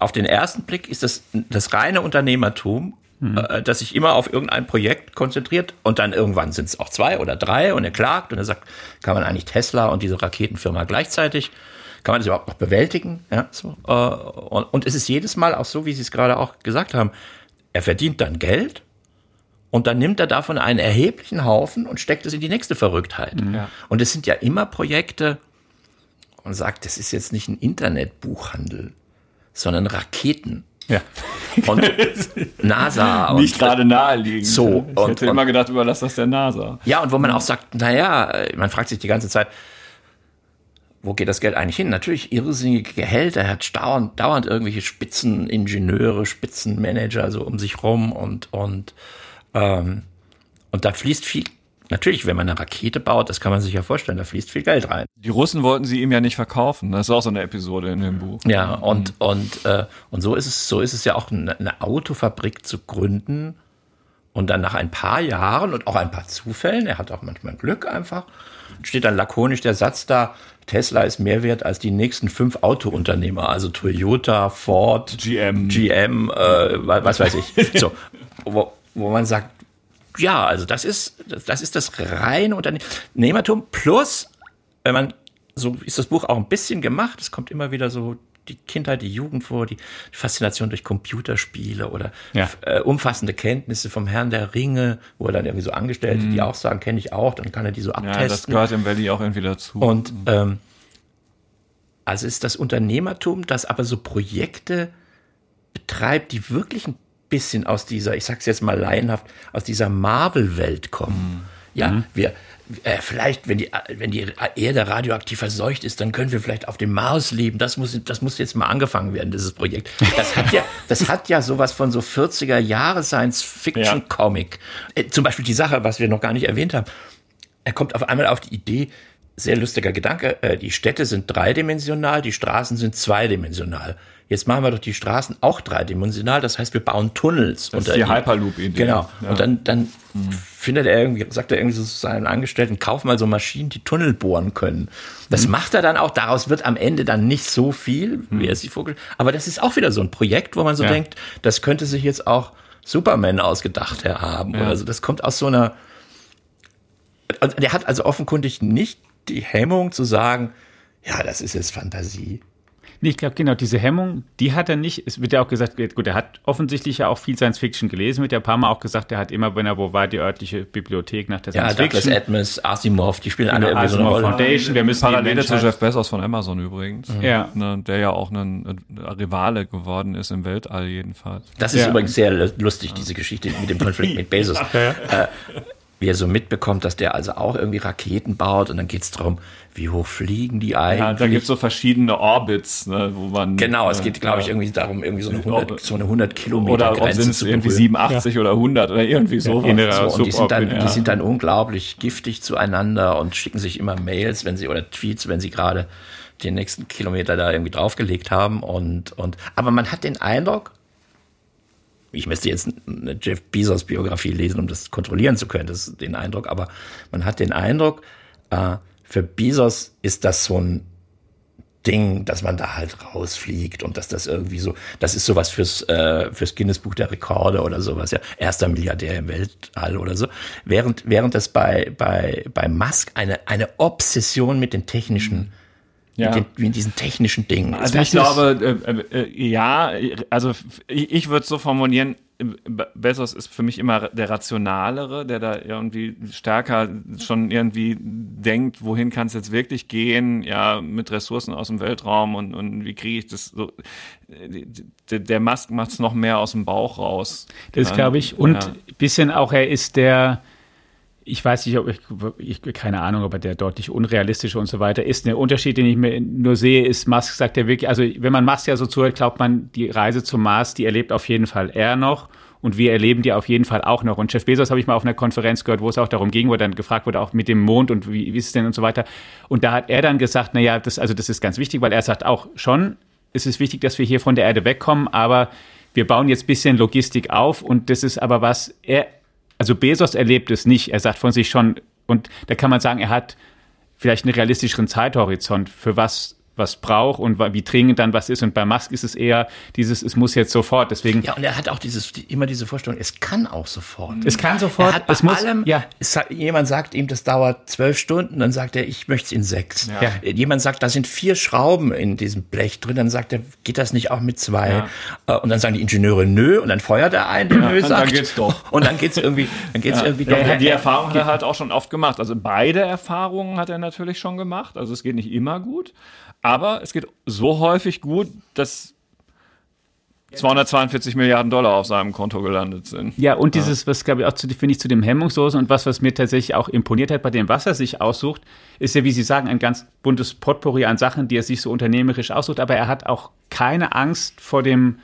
auf den ersten Blick ist das das reine Unternehmertum, mhm. äh, das sich immer auf irgendein Projekt konzentriert und dann irgendwann sind es auch zwei oder drei und er klagt und er sagt, kann man eigentlich Tesla und diese Raketenfirma gleichzeitig kann man das überhaupt noch bewältigen? Ja, so. Äh, und, und es ist jedes Mal auch so, wie Sie es gerade auch gesagt haben. Er verdient dann Geld und dann nimmt er davon einen erheblichen Haufen und steckt es in die nächste Verrücktheit. Mhm. Ja. Und es sind ja immer Projekte und sagt, das ist jetzt nicht ein Internetbuchhandel, sondern Raketen. Ja. Und NASA. Und nicht gerade naheliegend. So. Ich und, hätte und, immer gedacht, überlass das der NASA. Ja, und wo man auch sagt, naja, man fragt sich die ganze Zeit, wo geht das Geld eigentlich hin? Natürlich irrsinnige Gehälter, er hat dauernd, dauernd irgendwelche Spitzeningenieure, Spitzenmanager so um sich rum und, und ähm, und da fließt viel, natürlich, wenn man eine Rakete baut, das kann man sich ja vorstellen, da fließt viel Geld rein. Die Russen wollten sie ihm ja nicht verkaufen. Das ist auch so eine Episode in dem Buch. Ja, und, und, äh, und so ist es, so ist es ja auch eine, eine Autofabrik zu gründen. Und dann nach ein paar Jahren und auch ein paar Zufällen, er hat auch manchmal Glück einfach, steht dann lakonisch der Satz da, Tesla ist mehr wert als die nächsten fünf Autounternehmer, also Toyota, Ford, GM, GM, äh, was weiß ich. So, wo, wo man sagt, ja, also das ist, das ist das reine Unternehmertum plus, wenn man, so ist das Buch auch ein bisschen gemacht, es kommt immer wieder so die Kindheit, die Jugend vor, die Faszination durch Computerspiele oder ja. äh, umfassende Kenntnisse vom Herrn der Ringe, wo er dann irgendwie so Angestellte, mhm. die auch sagen, kenne ich auch, dann kann er die so abtesten. Ja, das gehört im Valley auch irgendwie dazu. Und mhm. ähm, also ist das Unternehmertum, das aber so Projekte betreibt, die wirklich ein bisschen aus dieser, ich sag's jetzt mal laienhaft, aus dieser Marvel-Welt kommen. Mhm. Ja, wir, äh, vielleicht, wenn die, wenn die Erde radioaktiv verseucht ist, dann können wir vielleicht auf dem Mars leben. Das muss, das muss jetzt mal angefangen werden, dieses Projekt. Das hat ja, das hat ja sowas von so 40er Jahre Science-Fiction-Comic. Ja. Äh, zum Beispiel die Sache, was wir noch gar nicht erwähnt haben. Er kommt auf einmal auf die Idee, sehr lustiger Gedanke, äh, die Städte sind dreidimensional, die Straßen sind zweidimensional jetzt machen wir doch die Straßen auch dreidimensional, das heißt, wir bauen Tunnels. Das ist die Hyperloop-Idee. Genau. Ja. Und dann, dann mhm. findet er irgendwie, sagt er irgendwie so zu seinen Angestellten, kauf mal so Maschinen, die Tunnel bohren können. Das mhm. macht er dann auch, daraus wird am Ende dann nicht so viel, wie er sich vorgestellt Aber das ist auch wieder so ein Projekt, wo man so ja. denkt, das könnte sich jetzt auch Superman ausgedacht haben. Ja. Oder so. Das kommt aus so einer, der hat also offenkundig nicht die Hemmung zu sagen, ja, das ist jetzt Fantasie. Nee, ich glaube, genau, diese Hemmung, die hat er nicht. Es wird ja auch gesagt, gut, er hat offensichtlich ja auch viel Science Fiction gelesen, wird ja ein paar Mal auch gesagt, er hat immer, wenn er wo war, die örtliche Bibliothek nach der ja, Science Fiction. Ja, Douglas Adams, Asimov, die spielen genau, alle irgendwie Asimov so eine Foundation, wir müssen Parallele zu Jeff Bezos von Amazon übrigens. Mhm. Ja. Ne, der ja auch ein, Rivale geworden ist im Weltall jedenfalls. Das ist ja. übrigens sehr lustig, diese Geschichte mit dem Konflikt mit Bezos. Ja, äh, wie er so mitbekommt, dass der also auch irgendwie Raketen baut und dann geht's darum, wie hoch fliegen die eigentlich? Ja, da gibt's so verschiedene Orbits, ne, wo man. Genau, es geht, glaube ich, irgendwie darum, irgendwie so eine 100, so eine 100 Kilometer oder Grenze sind es irgendwie 87 ja. oder 100 oder irgendwie sowas. Ja, so, und die sind, dann, ja. die sind dann unglaublich giftig zueinander und schicken sich immer Mails, wenn sie, oder Tweets, wenn sie gerade den nächsten Kilometer da irgendwie draufgelegt haben und, und, aber man hat den Eindruck, ich müsste jetzt eine Jeff Bezos Biografie lesen, um das kontrollieren zu können, das ist den Eindruck, aber man hat den Eindruck, äh, für Bezos ist das so ein Ding, dass man da halt rausfliegt und dass das irgendwie so, das ist sowas fürs, äh, fürs Guinness Buch der Rekorde oder sowas, ja, erster Milliardär im Weltall oder so. Während, während es bei, bei, bei Musk eine, eine Obsession mit den technischen ja. mit, den, mit diesen technischen Dingen. Also ich glaube, äh, äh, ja, also ich, ich würde es so formulieren, Bezos ist für mich immer der Rationalere, der da irgendwie stärker schon irgendwie denkt, wohin kann es jetzt wirklich gehen, ja, mit Ressourcen aus dem Weltraum und, und wie kriege ich das so. Der, der Musk macht es noch mehr aus dem Bauch raus. Das glaube ich. Und ja. bisschen auch, er ist der, ich weiß nicht, ob ich, ich, keine Ahnung, ob er der deutlich unrealistische und so weiter ist. Der Unterschied, den ich mir nur sehe, ist, Musk sagt ja wirklich, also wenn man Musk ja so zuhört, glaubt man, die Reise zum Mars, die erlebt auf jeden Fall er noch und wir erleben die auf jeden Fall auch noch. Und Jeff Bezos habe ich mal auf einer Konferenz gehört, wo es auch darum ging, wo dann gefragt wurde, auch mit dem Mond und wie, wie ist es denn und so weiter. Und da hat er dann gesagt, na ja, das, also das ist ganz wichtig, weil er sagt auch schon, es ist wichtig, dass wir hier von der Erde wegkommen, aber wir bauen jetzt bisschen Logistik auf und das ist aber was, er, also Bezos erlebt es nicht. Er sagt von sich schon, und da kann man sagen, er hat vielleicht einen realistischeren Zeithorizont, für was was braucht und wie dringend dann was ist. Und bei Musk ist es eher dieses, es muss jetzt sofort. Deswegen. Ja, und er hat auch dieses, immer diese Vorstellung, es kann auch sofort. Es kann sofort. Er hat bei es muss, allem, ja. Es, jemand sagt ihm, das dauert zwölf Stunden, dann sagt er, ich möchte es in sechs. Ja. Jemand sagt, da sind vier Schrauben in diesem Blech drin, dann sagt er, geht das nicht auch mit zwei? Ja. Äh, und dann sagen die Ingenieure, nö, und dann feuert er einen, der nö sagt. Und dann geht's doch. Und dann geht's irgendwie, dann geht's irgendwie doch. Ja, die Erfahrung hat er halt auch schon oft gemacht. Also beide Erfahrungen hat er natürlich schon gemacht. Also es geht nicht immer gut. Aber es geht so häufig gut, dass 242 Milliarden Dollar auf seinem Konto gelandet sind. Ja, und dieses, was glaube ich auch zu, finde ich, zu dem Hemmungslosen und was, was mir tatsächlich auch imponiert hat bei dem, was er sich aussucht, ist ja, wie Sie sagen, ein ganz buntes Potpourri an Sachen, die er sich so unternehmerisch aussucht, aber er hat auch keine Angst vor dem,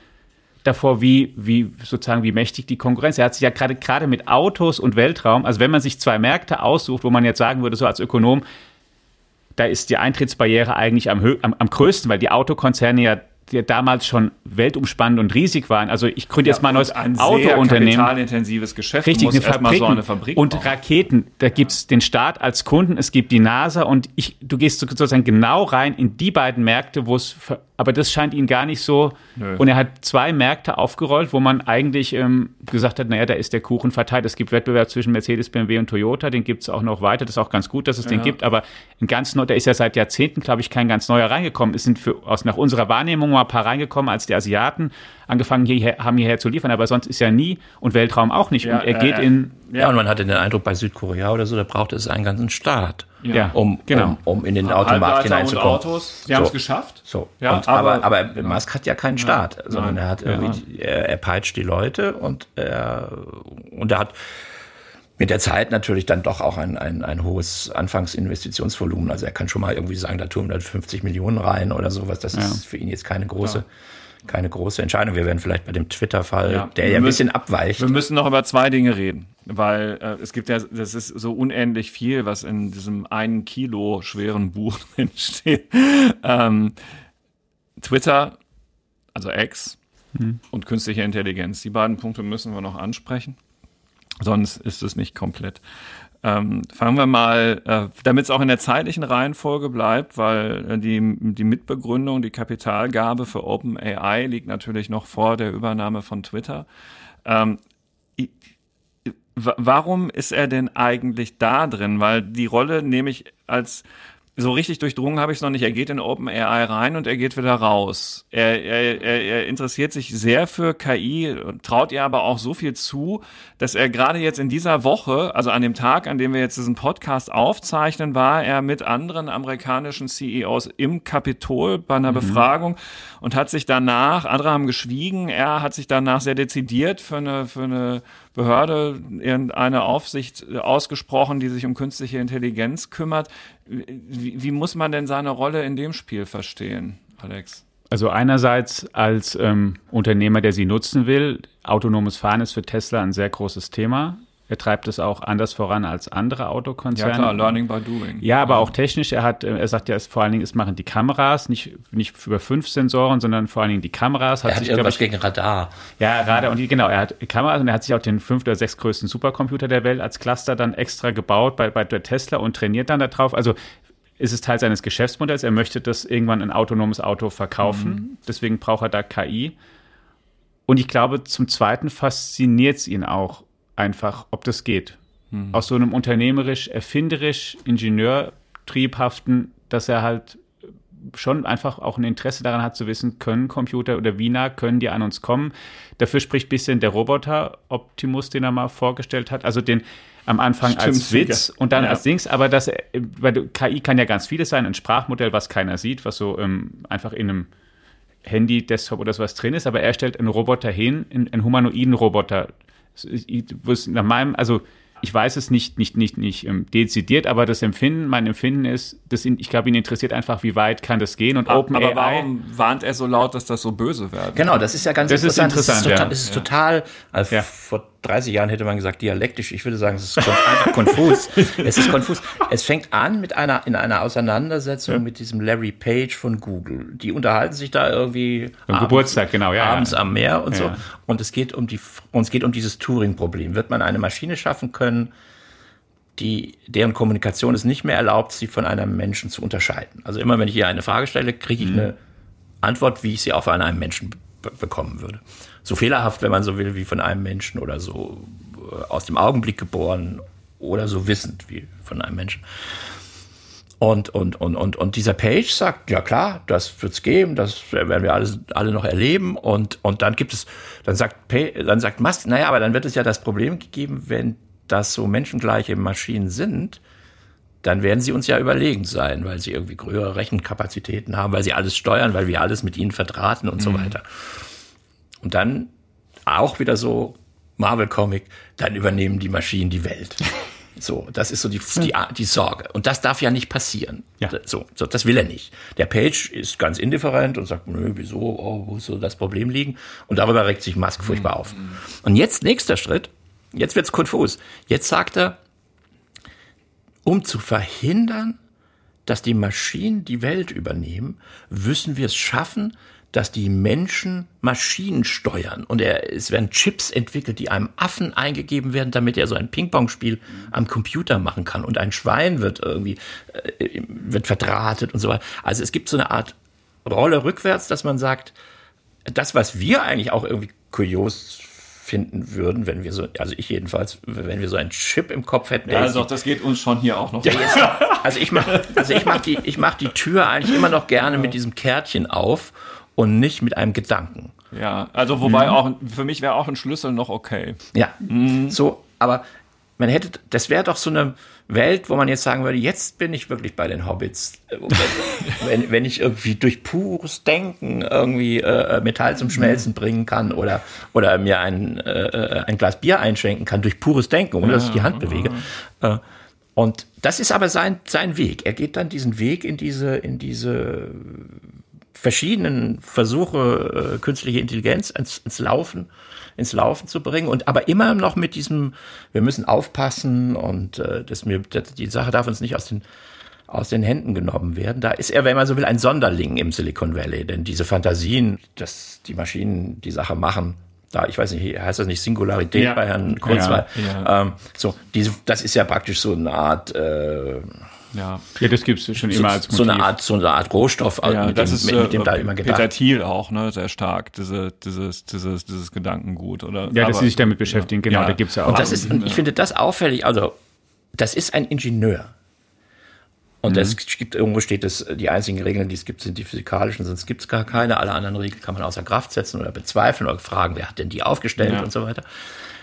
davor, wie, wie sozusagen, wie mächtig die Konkurrenz. Er hat sich ja gerade, gerade mit Autos und Weltraum, also wenn man sich zwei Märkte aussucht, wo man jetzt sagen würde, so als Ökonom, da ist die Eintrittsbarriere eigentlich am, am, am größten, weil die Autokonzerne ja die damals schon weltumspannend und riesig waren. Also ich gründe ja, jetzt mal ein neues ein Autounternehmen. kapitalintensives Geschäft. Richtig, eine Fabrik, so eine Fabrik und bauen. Raketen. Da gibt's den Staat als Kunden, es gibt die NASA und ich, du gehst sozusagen genau rein in die beiden Märkte, wo es aber das scheint ihn gar nicht so. Nö. Und er hat zwei Märkte aufgerollt, wo man eigentlich ähm, gesagt hat, naja, da ist der Kuchen verteilt. Es gibt Wettbewerb zwischen Mercedes, BMW und Toyota, den gibt es auch noch weiter. Das ist auch ganz gut, dass es ja. den gibt. Aber ein ganz neu, da ist ja seit Jahrzehnten, glaube ich, kein ganz neuer reingekommen. Es sind für, aus, nach unserer Wahrnehmung mal ein paar reingekommen, als die Asiaten angefangen hierher, haben hierher zu liefern. Aber sonst ist ja nie und Weltraum auch nicht. Ja, und er geht in. Ja, und man hatte den Eindruck, bei Südkorea oder so, da brauchte es einen ganzen Staat ja, um, genau. um, um in den Automarkt hineinzukommen. Autos, die so. haben es geschafft. So. Ja, und, aber, aber, aber Musk hat ja keinen Staat, sondern er hat irgendwie, er, er peitscht die Leute und er, und er hat mit der Zeit natürlich dann doch auch ein, ein, ein hohes Anfangsinvestitionsvolumen. Also er kann schon mal irgendwie sagen, da tun wir 50 Millionen rein oder sowas. Das ist für ihn jetzt keine große, keine große Entscheidung. Wir werden vielleicht bei dem Twitter-Fall, ja, der ja ein bisschen abweicht. Wir müssen noch über zwei Dinge reden, weil äh, es gibt ja, das ist so unendlich viel, was in diesem einen Kilo schweren Buch drin steht. Ähm, Twitter also X hm. und künstliche Intelligenz. Die beiden Punkte müssen wir noch ansprechen, sonst ist es nicht komplett. Ähm, fangen wir mal, äh, damit es auch in der zeitlichen Reihenfolge bleibt, weil äh, die, die Mitbegründung, die Kapitalgabe für OpenAI liegt natürlich noch vor der Übernahme von Twitter. Ähm, warum ist er denn eigentlich da drin? Weil die Rolle nehme ich als so richtig durchdrungen habe ich es noch nicht. Er geht in OpenAI rein und er geht wieder raus. Er, er, er interessiert sich sehr für KI, traut ihr aber auch so viel zu, dass er gerade jetzt in dieser Woche, also an dem Tag, an dem wir jetzt diesen Podcast aufzeichnen, war er mit anderen amerikanischen CEOs im Kapitol bei einer mhm. Befragung und hat sich danach, andere haben geschwiegen, er hat sich danach sehr dezidiert für eine, für eine Behörde, irgendeine Aufsicht ausgesprochen, die sich um künstliche Intelligenz kümmert. Wie, wie muss man denn seine Rolle in dem Spiel verstehen, Alex? Also einerseits als ähm, Unternehmer, der sie nutzen will, autonomes Fahren ist für Tesla ein sehr großes Thema. Er treibt es auch anders voran als andere Autokonzerne. Ja klar, learning by doing. Ja, aber auch technisch. Er hat, er sagt ja, es vor allen Dingen, es machen die Kameras, nicht, nicht über fünf Sensoren, sondern vor allen Dingen die Kameras. Hat er hat sich, irgendwas ich, gegen Radar. Ja, Radar und die, genau, er hat Kameras und er hat sich auch den fünf oder sechs größten Supercomputer der Welt als Cluster dann extra gebaut bei, bei der Tesla und trainiert dann darauf. Also ist es Teil seines Geschäftsmodells. Er möchte das irgendwann ein autonomes Auto verkaufen. Mhm. Deswegen braucht er da KI. Und ich glaube, zum Zweiten fasziniert es ihn auch einfach, ob das geht. Mhm. Aus so einem unternehmerisch, erfinderisch, ingenieurtriebhaften, dass er halt schon einfach auch ein Interesse daran hat zu wissen, können Computer oder wie nah können die an uns kommen. Dafür spricht ein bisschen der Roboter Optimus, den er mal vorgestellt hat. Also den am Anfang Stimmt, als Witz ja. und dann ja. als Dings, aber das, weil KI kann ja ganz vieles sein, ein Sprachmodell, was keiner sieht, was so ähm, einfach in einem Handy, Desktop oder sowas drin ist, aber er stellt einen Roboter hin, einen humanoiden Roboter, nach meinem, also ich weiß es nicht, nicht, nicht, nicht ähm, dezidiert, aber das Empfinden, mein Empfinden ist, das, ich glaube, ihn interessiert einfach, wie weit kann das gehen und Open Aber warum warnt er so laut, dass das so böse wird? Genau, das ist ja ganz das interessant. Ist interessant das ist total, ja. es ist total also ja. vor 30 Jahren hätte man gesagt dialektisch. Ich würde sagen, es ist einfach konfus. Es ist konfus. Es fängt an mit einer, in einer Auseinandersetzung ja. mit diesem Larry Page von Google. Die unterhalten sich da irgendwie am Geburtstag, genau, ja. Abends am Meer und so. Und es geht um die, und es geht um dieses Turing-Problem. Wird man eine Maschine schaffen können, die, deren Kommunikation es nicht mehr erlaubt, sie von einem Menschen zu unterscheiden. Also immer, wenn ich ihr eine Frage stelle, kriege ich mhm. eine Antwort, wie ich sie auch von einem Menschen bekommen würde. So fehlerhaft, wenn man so will, wie von einem Menschen oder so äh, aus dem Augenblick geboren oder so wissend wie von einem Menschen. Und, und, und, und, und dieser Page sagt, ja klar, das wird's geben, das werden wir alles, alle noch erleben. Und, und dann gibt es, dann sagt, dann sagt Musk, naja, aber dann wird es ja das Problem gegeben, wenn das so menschengleiche Maschinen sind, dann werden sie uns ja überlegen sein, weil sie irgendwie größere Rechenkapazitäten haben, weil sie alles steuern, weil wir alles mit ihnen verdrahten und mhm. so weiter. Und dann auch wieder so Marvel-Comic, dann übernehmen die Maschinen die Welt. So, das ist so die, die, die Sorge. Und das darf ja nicht passieren. Ja. So, so, das will er nicht. Der Page ist ganz indifferent und sagt, nö, wieso, oh, wo soll das Problem liegen? Und darüber regt sich Musk furchtbar auf. Mhm. Und jetzt nächster Schritt, jetzt wird's konfus. Jetzt sagt er, um zu verhindern, dass die Maschinen die Welt übernehmen, müssen wir es schaffen, dass die Menschen Maschinen steuern. Und er, es werden Chips entwickelt, die einem Affen eingegeben werden, damit er so ein Ping-Pong-Spiel am Computer machen kann. Und ein Schwein wird irgendwie, äh, wird verdrahtet und so weiter. Also es gibt so eine Art Rolle rückwärts, dass man sagt, das, was wir eigentlich auch irgendwie kurios finden würden, wenn wir so, also ich jedenfalls, wenn wir so einen Chip im Kopf hätten. Ja, also das geht uns schon hier auch noch. also ich mache, also ich mache die, ich mache die Tür eigentlich immer noch gerne mit diesem Kärtchen auf und nicht mit einem Gedanken. Ja, also wobei mhm. auch für mich wäre auch ein Schlüssel noch okay. Ja, mhm. so, aber man hätte, das wäre doch so eine Welt, wo man jetzt sagen würde, jetzt bin ich wirklich bei den Hobbits. wenn, wenn ich irgendwie durch pures Denken irgendwie äh, Metall zum Schmelzen mhm. bringen kann oder, oder mir ein, äh, ein Glas Bier einschenken kann durch pures Denken, ohne dass ich die Hand bewege. Äh, und das ist aber sein, sein Weg. Er geht dann diesen Weg in diese, in diese verschiedenen Versuche, äh, künstliche Intelligenz ins, ins Laufen ins Laufen zu bringen und aber immer noch mit diesem, wir müssen aufpassen und äh, das mir, das, die Sache darf uns nicht aus den aus den Händen genommen werden. Da ist er, wenn man so will, ein Sonderling im Silicon Valley, denn diese Fantasien, dass die Maschinen die Sache machen, da, ich weiß nicht, heißt das nicht Singularität Ja. bei Herrn Kurzweil? Ja, ja. Ähm, so, diese, das ist ja praktisch so eine Art, äh, Ja. Ja, das gibt es schon so, immer als so Motiv. eine Art, so eine Art Rohstoff, Ja, mit, das dem, ist mit, äh, mit dem da immer gedacht Peter Thiel auch, ne, sehr stark, diese, dieses, dieses, dieses Gedankengut, oder? ja, dass Aber- sie sich damit beschäftigen, genau, Ja. da gibt es ja auch. Und das ist, und ich finde das auffällig, also, das ist ein Ingenieur. Und es gibt, irgendwo steht es, die einzigen Regeln, die es gibt, sind die physikalischen, sonst gibt es gar keine. Alle anderen Regeln kann man außer Kraft setzen oder bezweifeln oder fragen, wer hat denn die aufgestellt Ja. und so weiter.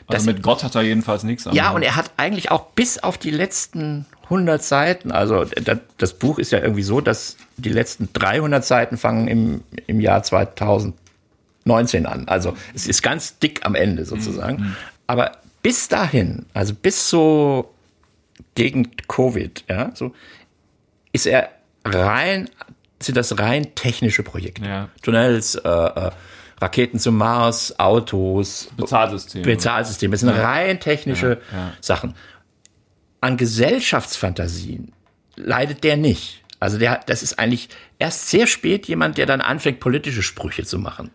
Also mit Gott hat er jedenfalls nichts am Ja, und er hat eigentlich auch bis auf die letzten 100 Seiten, also da- das Buch ist ja irgendwie so, dass die letzten 300 Seiten fangen im, im Jahr 2019 an. Also es ist ganz dick am Ende sozusagen. Aber bis dahin, also bis so gegen Covid, ja, so ist er rein, sind das rein technische Projekte. Ja. Tunnels, äh, äh, Raketen zum Mars, Autos, Bezahlsystem. Bezahlsysteme. Das sind rein technische ja. Sachen. An Gesellschaftsfantasien leidet der nicht. Also der, das ist eigentlich erst sehr spät jemand, der dann anfängt, politische Sprüche zu machen.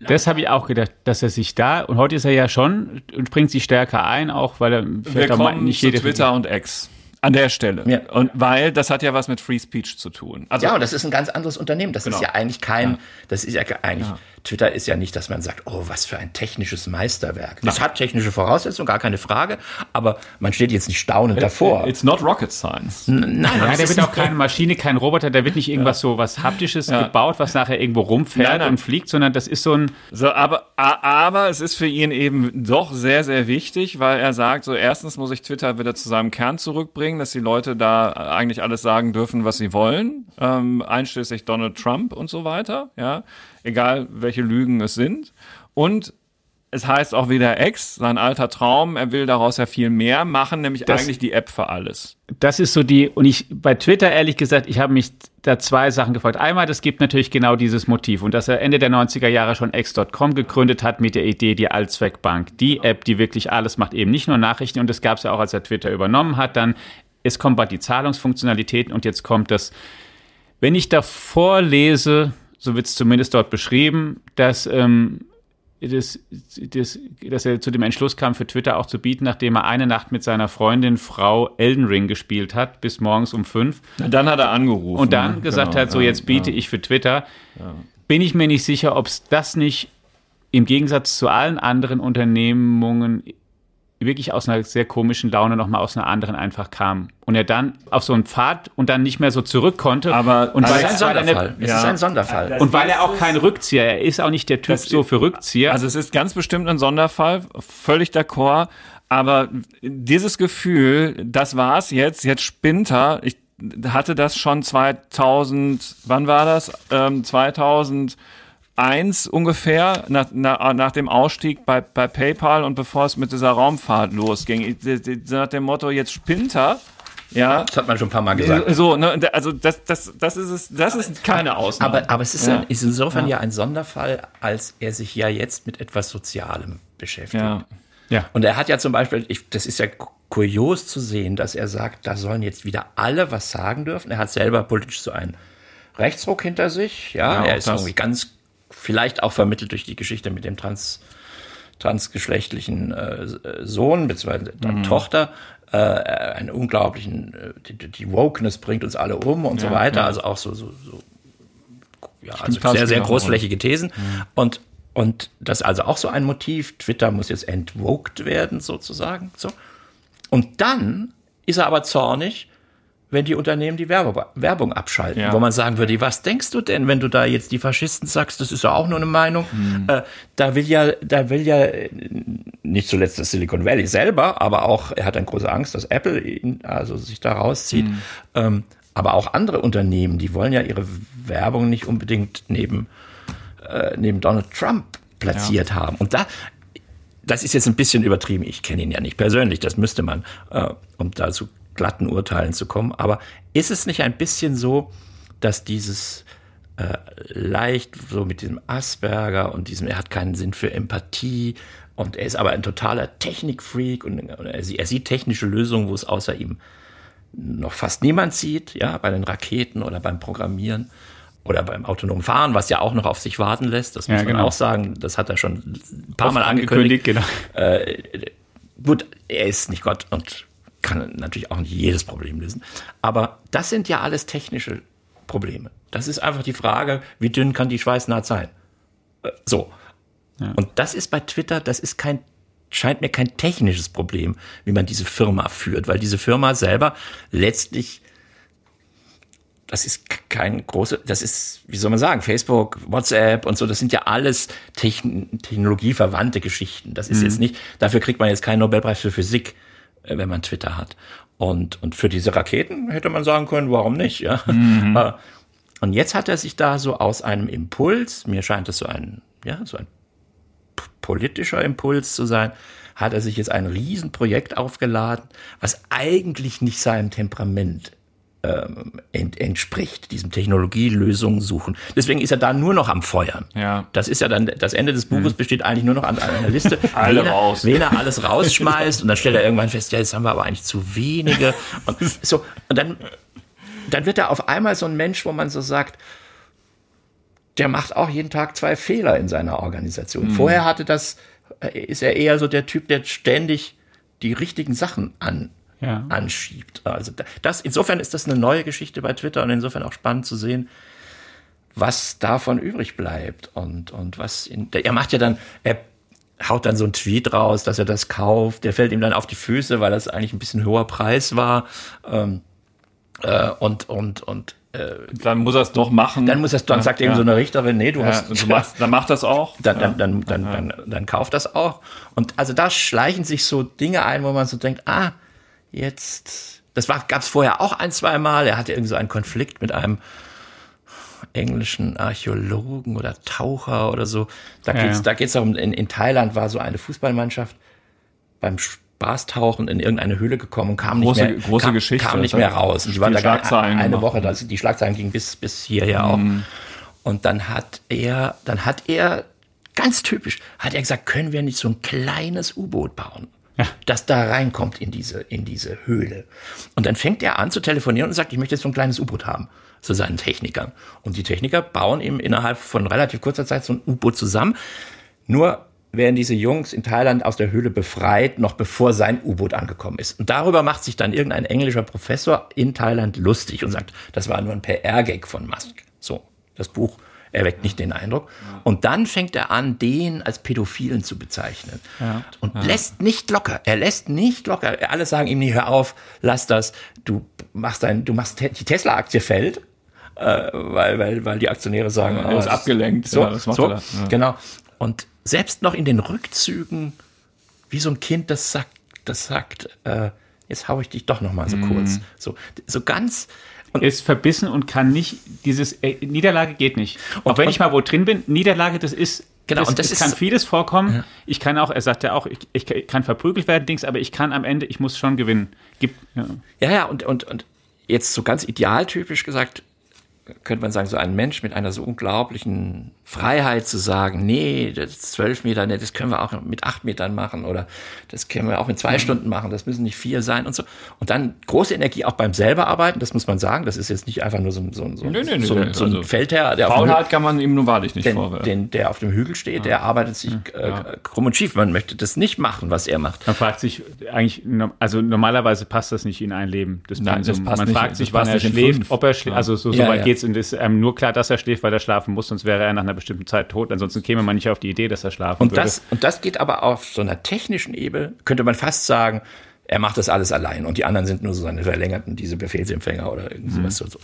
Das habe ich auch gedacht, dass er sich da, und heute ist er ja schon und bringt sich stärker ein, auch weil er Wir vielleicht auch nicht zu jede Twitter und X. An der Stelle. Ja. Und weil das hat ja was mit Free Speech zu tun. Also Ja, und das ist ein ganz anderes Unternehmen. Das Genau. ist ja eigentlich kein, das ist ja eigentlich, Twitter ist ja nicht, dass man sagt, oh, was für ein technisches Meisterwerk. Das hat technische Voraussetzungen, gar keine Frage, aber man steht jetzt nicht staunend davor. It's not rocket science. Nein, Ja, der wird auch keine Maschine, kein Roboter, da wird nicht irgendwas so was Haptisches gebaut, was nachher irgendwo rumfährt Nein, nein. und fliegt, sondern das ist so ein, So, aber, aber es ist für ihn eben doch sehr, sehr wichtig, weil er sagt, so erstens muss ich Twitter wieder zu seinem Kern zurückbringen, dass die Leute da eigentlich alles sagen dürfen, was sie wollen, ähm, einschließlich Donald Trump und so weiter, ja, egal welche Lügen es sind. Und es heißt auch wieder Ex, sein alter Traum, er will daraus ja viel mehr machen, nämlich Das- eigentlich die App für alles. das ist so die, und ich, bei Twitter ehrlich gesagt, ich habe mich da zwei Sachen gefragt. Einmal, das gibt natürlich genau dieses Motiv und dass er Ende der 90er Jahre schon X.com gegründet hat mit der Idee, die Allzweckbank, die App, die wirklich alles macht, eben nicht nur Nachrichten und das gab es ja auch, als er Twitter übernommen hat, dann, es kommt bald die Zahlungsfunktionalitäten und jetzt kommt das, wenn ich davor lese, so wird es zumindest dort beschrieben, dass, ähm, das, das, dass er zu dem Entschluss kam, für Twitter auch zu bieten, nachdem er eine Nacht mit seiner Freundin Frau Elden Ring gespielt hat, bis morgens um fünf. Dann hat er angerufen. Und dann ne? gesagt Genau, hat, so ja, jetzt biete ja. ich für Twitter. Bin ich mir nicht sicher, ob es das nicht im Gegensatz zu allen anderen Unternehmungen wirklich aus einer sehr komischen Laune nochmal aus einer anderen einfach kam. Und er dann auf so einen Pfad und dann nicht mehr so zurück konnte. Aber und Es weil ist er ein eine- Sonderfall. Es ja. ist ein Sonderfall. und weil er auch kein Rückzieher, er ist auch nicht der Typ Das- so für Rückzieher. Also es ist ganz bestimmt ein Sonderfall, völlig d'accord. Aber dieses Gefühl, das war's jetzt, jetzt spinnt er. Ich hatte das schon 2000, wann war das? Ähm, 2001 ungefähr, nach, nach, nach dem Ausstieg bei, bei PayPal und bevor es mit dieser Raumfahrt losging. Nach dem Motto, jetzt spinnt er. Ja, Das hat man schon ein paar Mal gesagt. so, ne, also das, das, das ist es, das ist keine Ausnahme. Aber, aber es ist, Ja. ein, ist insofern ja. ein Sonderfall, als er sich ja jetzt mit etwas Sozialem beschäftigt. ja. ja. Und er hat ja zum Beispiel, ich, das ist ja kurios zu sehen, dass er sagt, da sollen jetzt wieder alle was sagen dürfen. Er hat selber politisch so einen Rechtsruck hinter sich. Ja, Ja, er ist das. irgendwie ganz, vielleicht auch vermittelt durch die Geschichte mit dem Trans, transgeschlechtlichen äh, Sohn bzw. Mhm. Tochter. Äh, einen unglaublichen, äh, die, die Wokeness bringt uns alle um und so Ja, weiter. ja. Also auch so, so, so ja, also sehr, sehr großflächige Thesen. Und, und das ist also auch so ein Motiv. Twitter muss jetzt entwoked werden, sozusagen. So. Und dann ist er aber zornig, wenn die Unternehmen die Werbe, Werbung abschalten, Ja. wo man sagen würde, was denkst du denn, wenn du da jetzt die Faschisten sagst, das ist ja auch nur eine Meinung. Hm. Äh, da will ja, da will ja äh, nicht zuletzt das Silicon Valley selber, aber auch, er hat dann große Angst, dass Apple ihn, also sich da rauszieht. Hm. Ähm, aber auch andere Unternehmen, die wollen ja ihre Werbung nicht unbedingt neben, äh, neben Donald Trump platziert haben. Und da, das ist jetzt ein bisschen übertrieben. Ich kenne ihn ja nicht persönlich, das müsste man, äh, um da zu glatten Urteilen zu kommen. Aber ist es nicht ein bisschen so, dass dieses äh, leicht so mit diesem Asperger und diesem, er hat keinen Sinn für Empathie und er ist aber ein totaler Technikfreak und, und er, sieht- er sieht technische Lösungen, wo es außer ihm noch fast niemand sieht, ja, bei den Raketen oder beim Programmieren oder beim autonomen Fahren, was ja auch noch auf sich warten lässt. Das muss ja, genau. man auch sagen. Das hat er schon ein paar Oft Mal angekündigt. angekündigt genau. Äh, gut, er ist nicht Gott und kann natürlich auch nicht jedes Problem lösen. Aber das sind ja alles technische Probleme. Das ist einfach die Frage, wie dünn kann die Schweißnaht sein? Äh, so. Ja. Und das ist bei Twitter, das ist kein scheint mir kein technisches Problem, wie man diese Firma führt, weil diese Firma selber letztlich das ist kein große, das ist, wie soll man sagen, Facebook, WhatsApp und so, das sind ja alles Techn technologieverwandte Geschichten. Das ist mhm. jetzt nicht, dafür kriegt man jetzt keinen Nobelpreis für Physik, wenn man Twitter hat. Und, und für diese Raketen hätte man sagen können, warum nicht, ja. Mhm. Äh, und jetzt hat er sich da so aus einem Impuls, mir scheint es so ein, ja, so ein politischer Impuls zu sein, hat er sich jetzt ein Riesenprojekt aufgeladen, was eigentlich nicht seinem Temperament ähm, ent, entspricht, diesem Technologielösungen suchen. Deswegen ist er da nur noch am Feuern. Ja. Das ist ja dann, das Ende des Buches mhm. besteht eigentlich nur noch an, einer Liste, Alle wen, raus. wen er alles rausschmeißt und dann stellt er irgendwann fest, ja, jetzt haben wir aber eigentlich zu wenige. Und so, und dann, dann wird er auf einmal so ein Mensch, wo man so sagt, der macht auch jeden Tag zwei Fehler in seiner Organisation. Mhm. Vorher hatte das, äh, ist er eher so der Typ, der ständig die richtigen Sachen an ja. anschiebt. Also das, insofern ist das eine neue Geschichte bei Twitter und insofern auch spannend zu sehen, was davon übrig bleibt und, und was in, er macht ja dann, er haut dann so ein Tweet raus, dass er das kauft, der fällt ihm dann auf die Füße, weil das eigentlich ein bisschen hoher Preis war, ähm, äh, und, und, und, äh, dann muss er es doch machen. Dann muss er dann ja, sagt ja. eben so eine Richterin, nee, du ja, hast, du machst, dann macht das auch. Dann, dann, dann, dann, dann, dann kauft das auch. Und also da schleichen sich so Dinge ein, wo man so denkt, ah, jetzt, das war, gab es vorher auch ein, zwei Mal. Er hatte irgendwie so einen Konflikt mit einem englischen Archäologen oder Taucher oder so. Da ja, geht's, ja. da geht's darum, in, in Thailand war so eine Fußballmannschaft beim Spaßtauchen in irgendeine Höhle gekommen und kam große, nicht mehr, große kam, Geschichte, kam nicht mehr raus. Und die waren da Schlagzeilen eine gemacht. Woche, also die Schlagzeilen gingen bis, bis hierher auch. Mhm. Und dann hat er, dann hat er, ganz typisch, hat er gesagt, können wir nicht so ein kleines U-Boot bauen? Ja. das da reinkommt in diese, in diese Höhle. Und dann fängt er an zu telefonieren und sagt, ich möchte jetzt so ein kleines U-Boot haben zu seinen Technikern. Und die Techniker bauen ihm innerhalb von relativ kurzer Zeit so ein U-Boot zusammen. Nur werden diese Jungs in Thailand aus der Höhle befreit, noch bevor sein U-Boot angekommen ist. Und darüber macht sich dann irgendein englischer Professor in Thailand lustig und sagt, das war nur ein PR-Gag von Musk. So, das Buch erweckt nicht den Eindruck. Und dann fängt er an, den als Pädophilen zu bezeichnen. Ja. Und ja. lässt nicht locker. Er lässt nicht locker. Alle sagen ihm nie, hör auf, lass das. Du machst dein, du machst, die Tesla-Aktie fällt. Äh, weil, weil, weil die Aktionäre sagen, ja, er ist oh, abgelenkt. So, ja, so ja. genau. Und selbst noch in den Rückzügen, wie so ein Kind, das sagt, das sagt, äh, jetzt hau ich dich doch noch mal so mhm. kurz. So, so ganz, und ist verbissen und kann nicht dieses äh, Niederlage geht nicht. Auch wenn ich mal wo drin bin, Niederlage, das ist Genau, das, und das es kann vieles vorkommen. Ja. Ich kann auch, er sagt ja auch, ich, ich, kann verprügelt werden, Dings, aber ich kann am Ende, ich muss schon gewinnen. Gibt, ja. ja, ja, und, und, und jetzt so ganz idealtypisch gesagt, könnte man sagen, so ein Mensch mit einer so unglaublichen Freiheit zu sagen, nee, das zwölf Meter, nee, das können wir auch mit acht Metern machen oder das können wir auch in zwei mhm. Stunden machen, das müssen nicht vier sein und so. Und dann große Energie auch beim selber arbeiten, das muss man sagen, das ist jetzt nicht einfach nur so, ein so, so, nee, nee, so, nee, so ein also Feldherr. Der Faulheit kann man ihm nun wahrlich nicht den, vorwerfen. Den, der auf dem Hügel steht, ja. der arbeitet sich äh, ja. krumm und schief. Man möchte das nicht machen, was er macht. Man fragt sich eigentlich, also normalerweise passt das nicht in ein Leben. Das Nein, das passt man nicht. fragt sich, wann er schläft, ob er schläft, also so, so weit geht's und ist ähm, nur klar, dass er schläft, weil er schlafen muss, sonst wäre er nach einer bestimmten Zeit tot. Ansonsten käme man nicht auf die Idee, dass er schlafen und würde. Das, und das geht aber auf so einer technischen Ebene, könnte man fast sagen, er macht das alles allein und die anderen sind nur so seine verlängerten, diese Befehlsempfänger oder irgendwas mhm. so.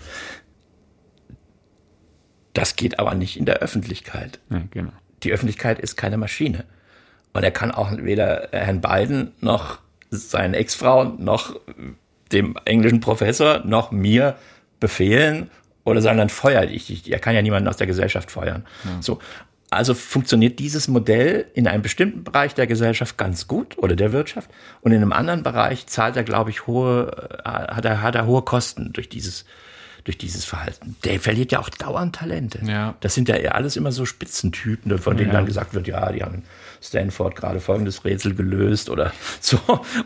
Das geht aber nicht in der Öffentlichkeit. Ja, genau. Die Öffentlichkeit ist keine Maschine. Und er kann auch weder Herrn Biden noch seinen Ex-Frau noch dem englischen Professor noch mir befehlen oder sagen, dann feuert ich dich. Er kann ja niemanden aus der Gesellschaft feuern. Ja. So. Also funktioniert dieses Modell in einem bestimmten Bereich der Gesellschaft ganz gut oder der Wirtschaft und in einem anderen Bereich zahlt er, glaube ich, hohe, äh, hat er, hat er hohe Kosten durch dieses, durch dieses Verhalten. Der verliert ja auch dauernd Talente. Ja. Das sind ja alles immer so Spitzentypen, von denen ja. dann gesagt wird, ja, die haben in Stanford gerade folgendes Rätsel gelöst oder so.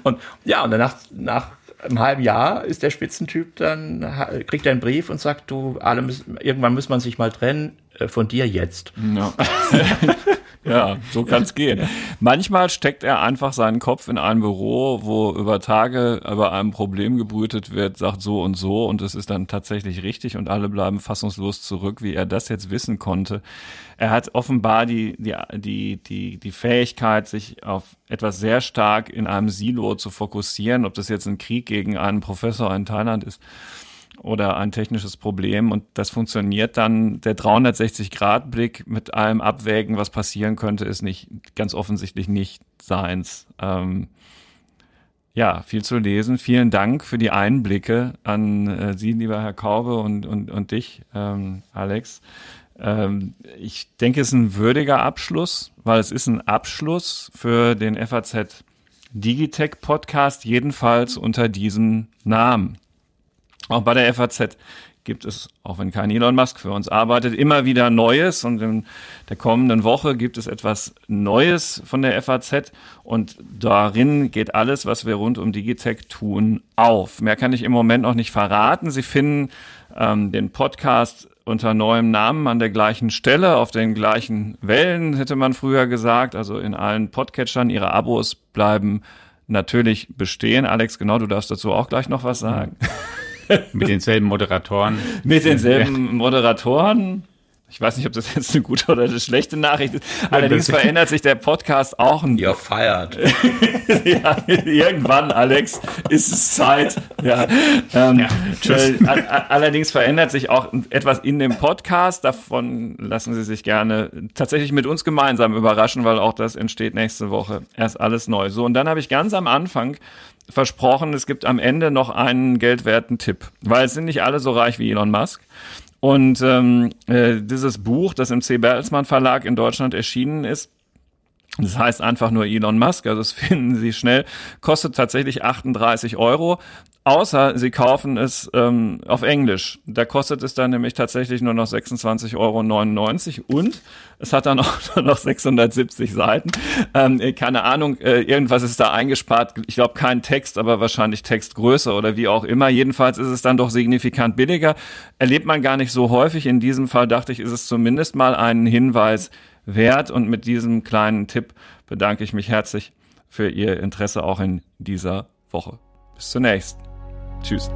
Und ja, und danach nach im halben Jahr ist der Spitzentyp dann, kriegt er einen Brief und sagt, du, alle müssen, irgendwann muss man sich mal trennen, äh, von dir jetzt. Ja. Ja, so kann's gehen. Manchmal steckt er einfach seinen Kopf in ein Büro, wo über Tage über einem Problem gebrütet wird, sagt so und so und es ist dann tatsächlich richtig und alle bleiben fassungslos zurück, wie er das jetzt wissen konnte. Er hat offenbar die, die, die, die, die Fähigkeit, sich auf etwas sehr stark in einem Silo zu fokussieren, ob das jetzt ein Krieg gegen einen Professor in Thailand ist oder ein technisches Problem und das funktioniert dann. Der 360-Grad-Blick mit allem Abwägen, was passieren könnte, ist nicht ganz offensichtlich nicht seins. Ähm, ja, viel zu lesen. Vielen Dank für die Einblicke an äh, Sie, lieber Herr Kaube und, und, und dich, ähm, Alex. Ähm, ich denke, es ist ein würdiger Abschluss, weil es ist ein Abschluss für den FAZ Digitech Podcast, jedenfalls unter diesem Namen. Auch bei der FAZ gibt es, auch wenn kein Elon Musk für uns arbeitet, immer wieder Neues. Und in der kommenden Woche gibt es etwas Neues von der FAZ. Und darin geht alles, was wir rund um Digitech tun, auf. Mehr kann ich im Moment noch nicht verraten. Sie finden ähm, den Podcast unter neuem Namen an der gleichen Stelle, auf den gleichen Wellen, hätte man früher gesagt. Also in allen Podcatchern. Ihre Abos bleiben natürlich bestehen. Alex, genau, du darfst dazu auch gleich noch was sagen. Mit denselben Moderatoren. Mit denselben Moderatoren. Ich weiß nicht, ob das jetzt eine gute oder eine schlechte Nachricht ist. Allerdings verändert sich der Podcast auch ein Ihr feiert. ja, irgendwann, Alex, ist es Zeit. Ja, ähm, ja tschüss. Äh, allerdings verändert sich auch etwas in dem Podcast. Davon lassen Sie sich gerne tatsächlich mit uns gemeinsam überraschen, weil auch das entsteht nächste Woche. Erst alles neu. So, und dann habe ich ganz am Anfang versprochen, es gibt am Ende noch einen geldwerten Tipp, weil es sind nicht alle so reich wie Elon Musk. Und ähm, äh, dieses Buch, das im C. Bertelsmann Verlag in Deutschland erschienen ist, das heißt einfach nur Elon Musk, also das finden Sie schnell, kostet tatsächlich 38 Euro, außer Sie kaufen es ähm, auf Englisch. Da kostet es dann nämlich tatsächlich nur noch 26,99 Euro und es hat dann auch nur noch 670 Seiten. Ähm, keine Ahnung, äh, irgendwas ist da eingespart. Ich glaube kein Text, aber wahrscheinlich Textgröße oder wie auch immer. Jedenfalls ist es dann doch signifikant billiger. Erlebt man gar nicht so häufig. In diesem Fall dachte ich, ist es zumindest mal ein Hinweis, wert. Und mit diesem kleinen Tipp bedanke ich mich herzlich für Ihr Interesse auch in dieser Woche. Bis zunächst. Tschüss.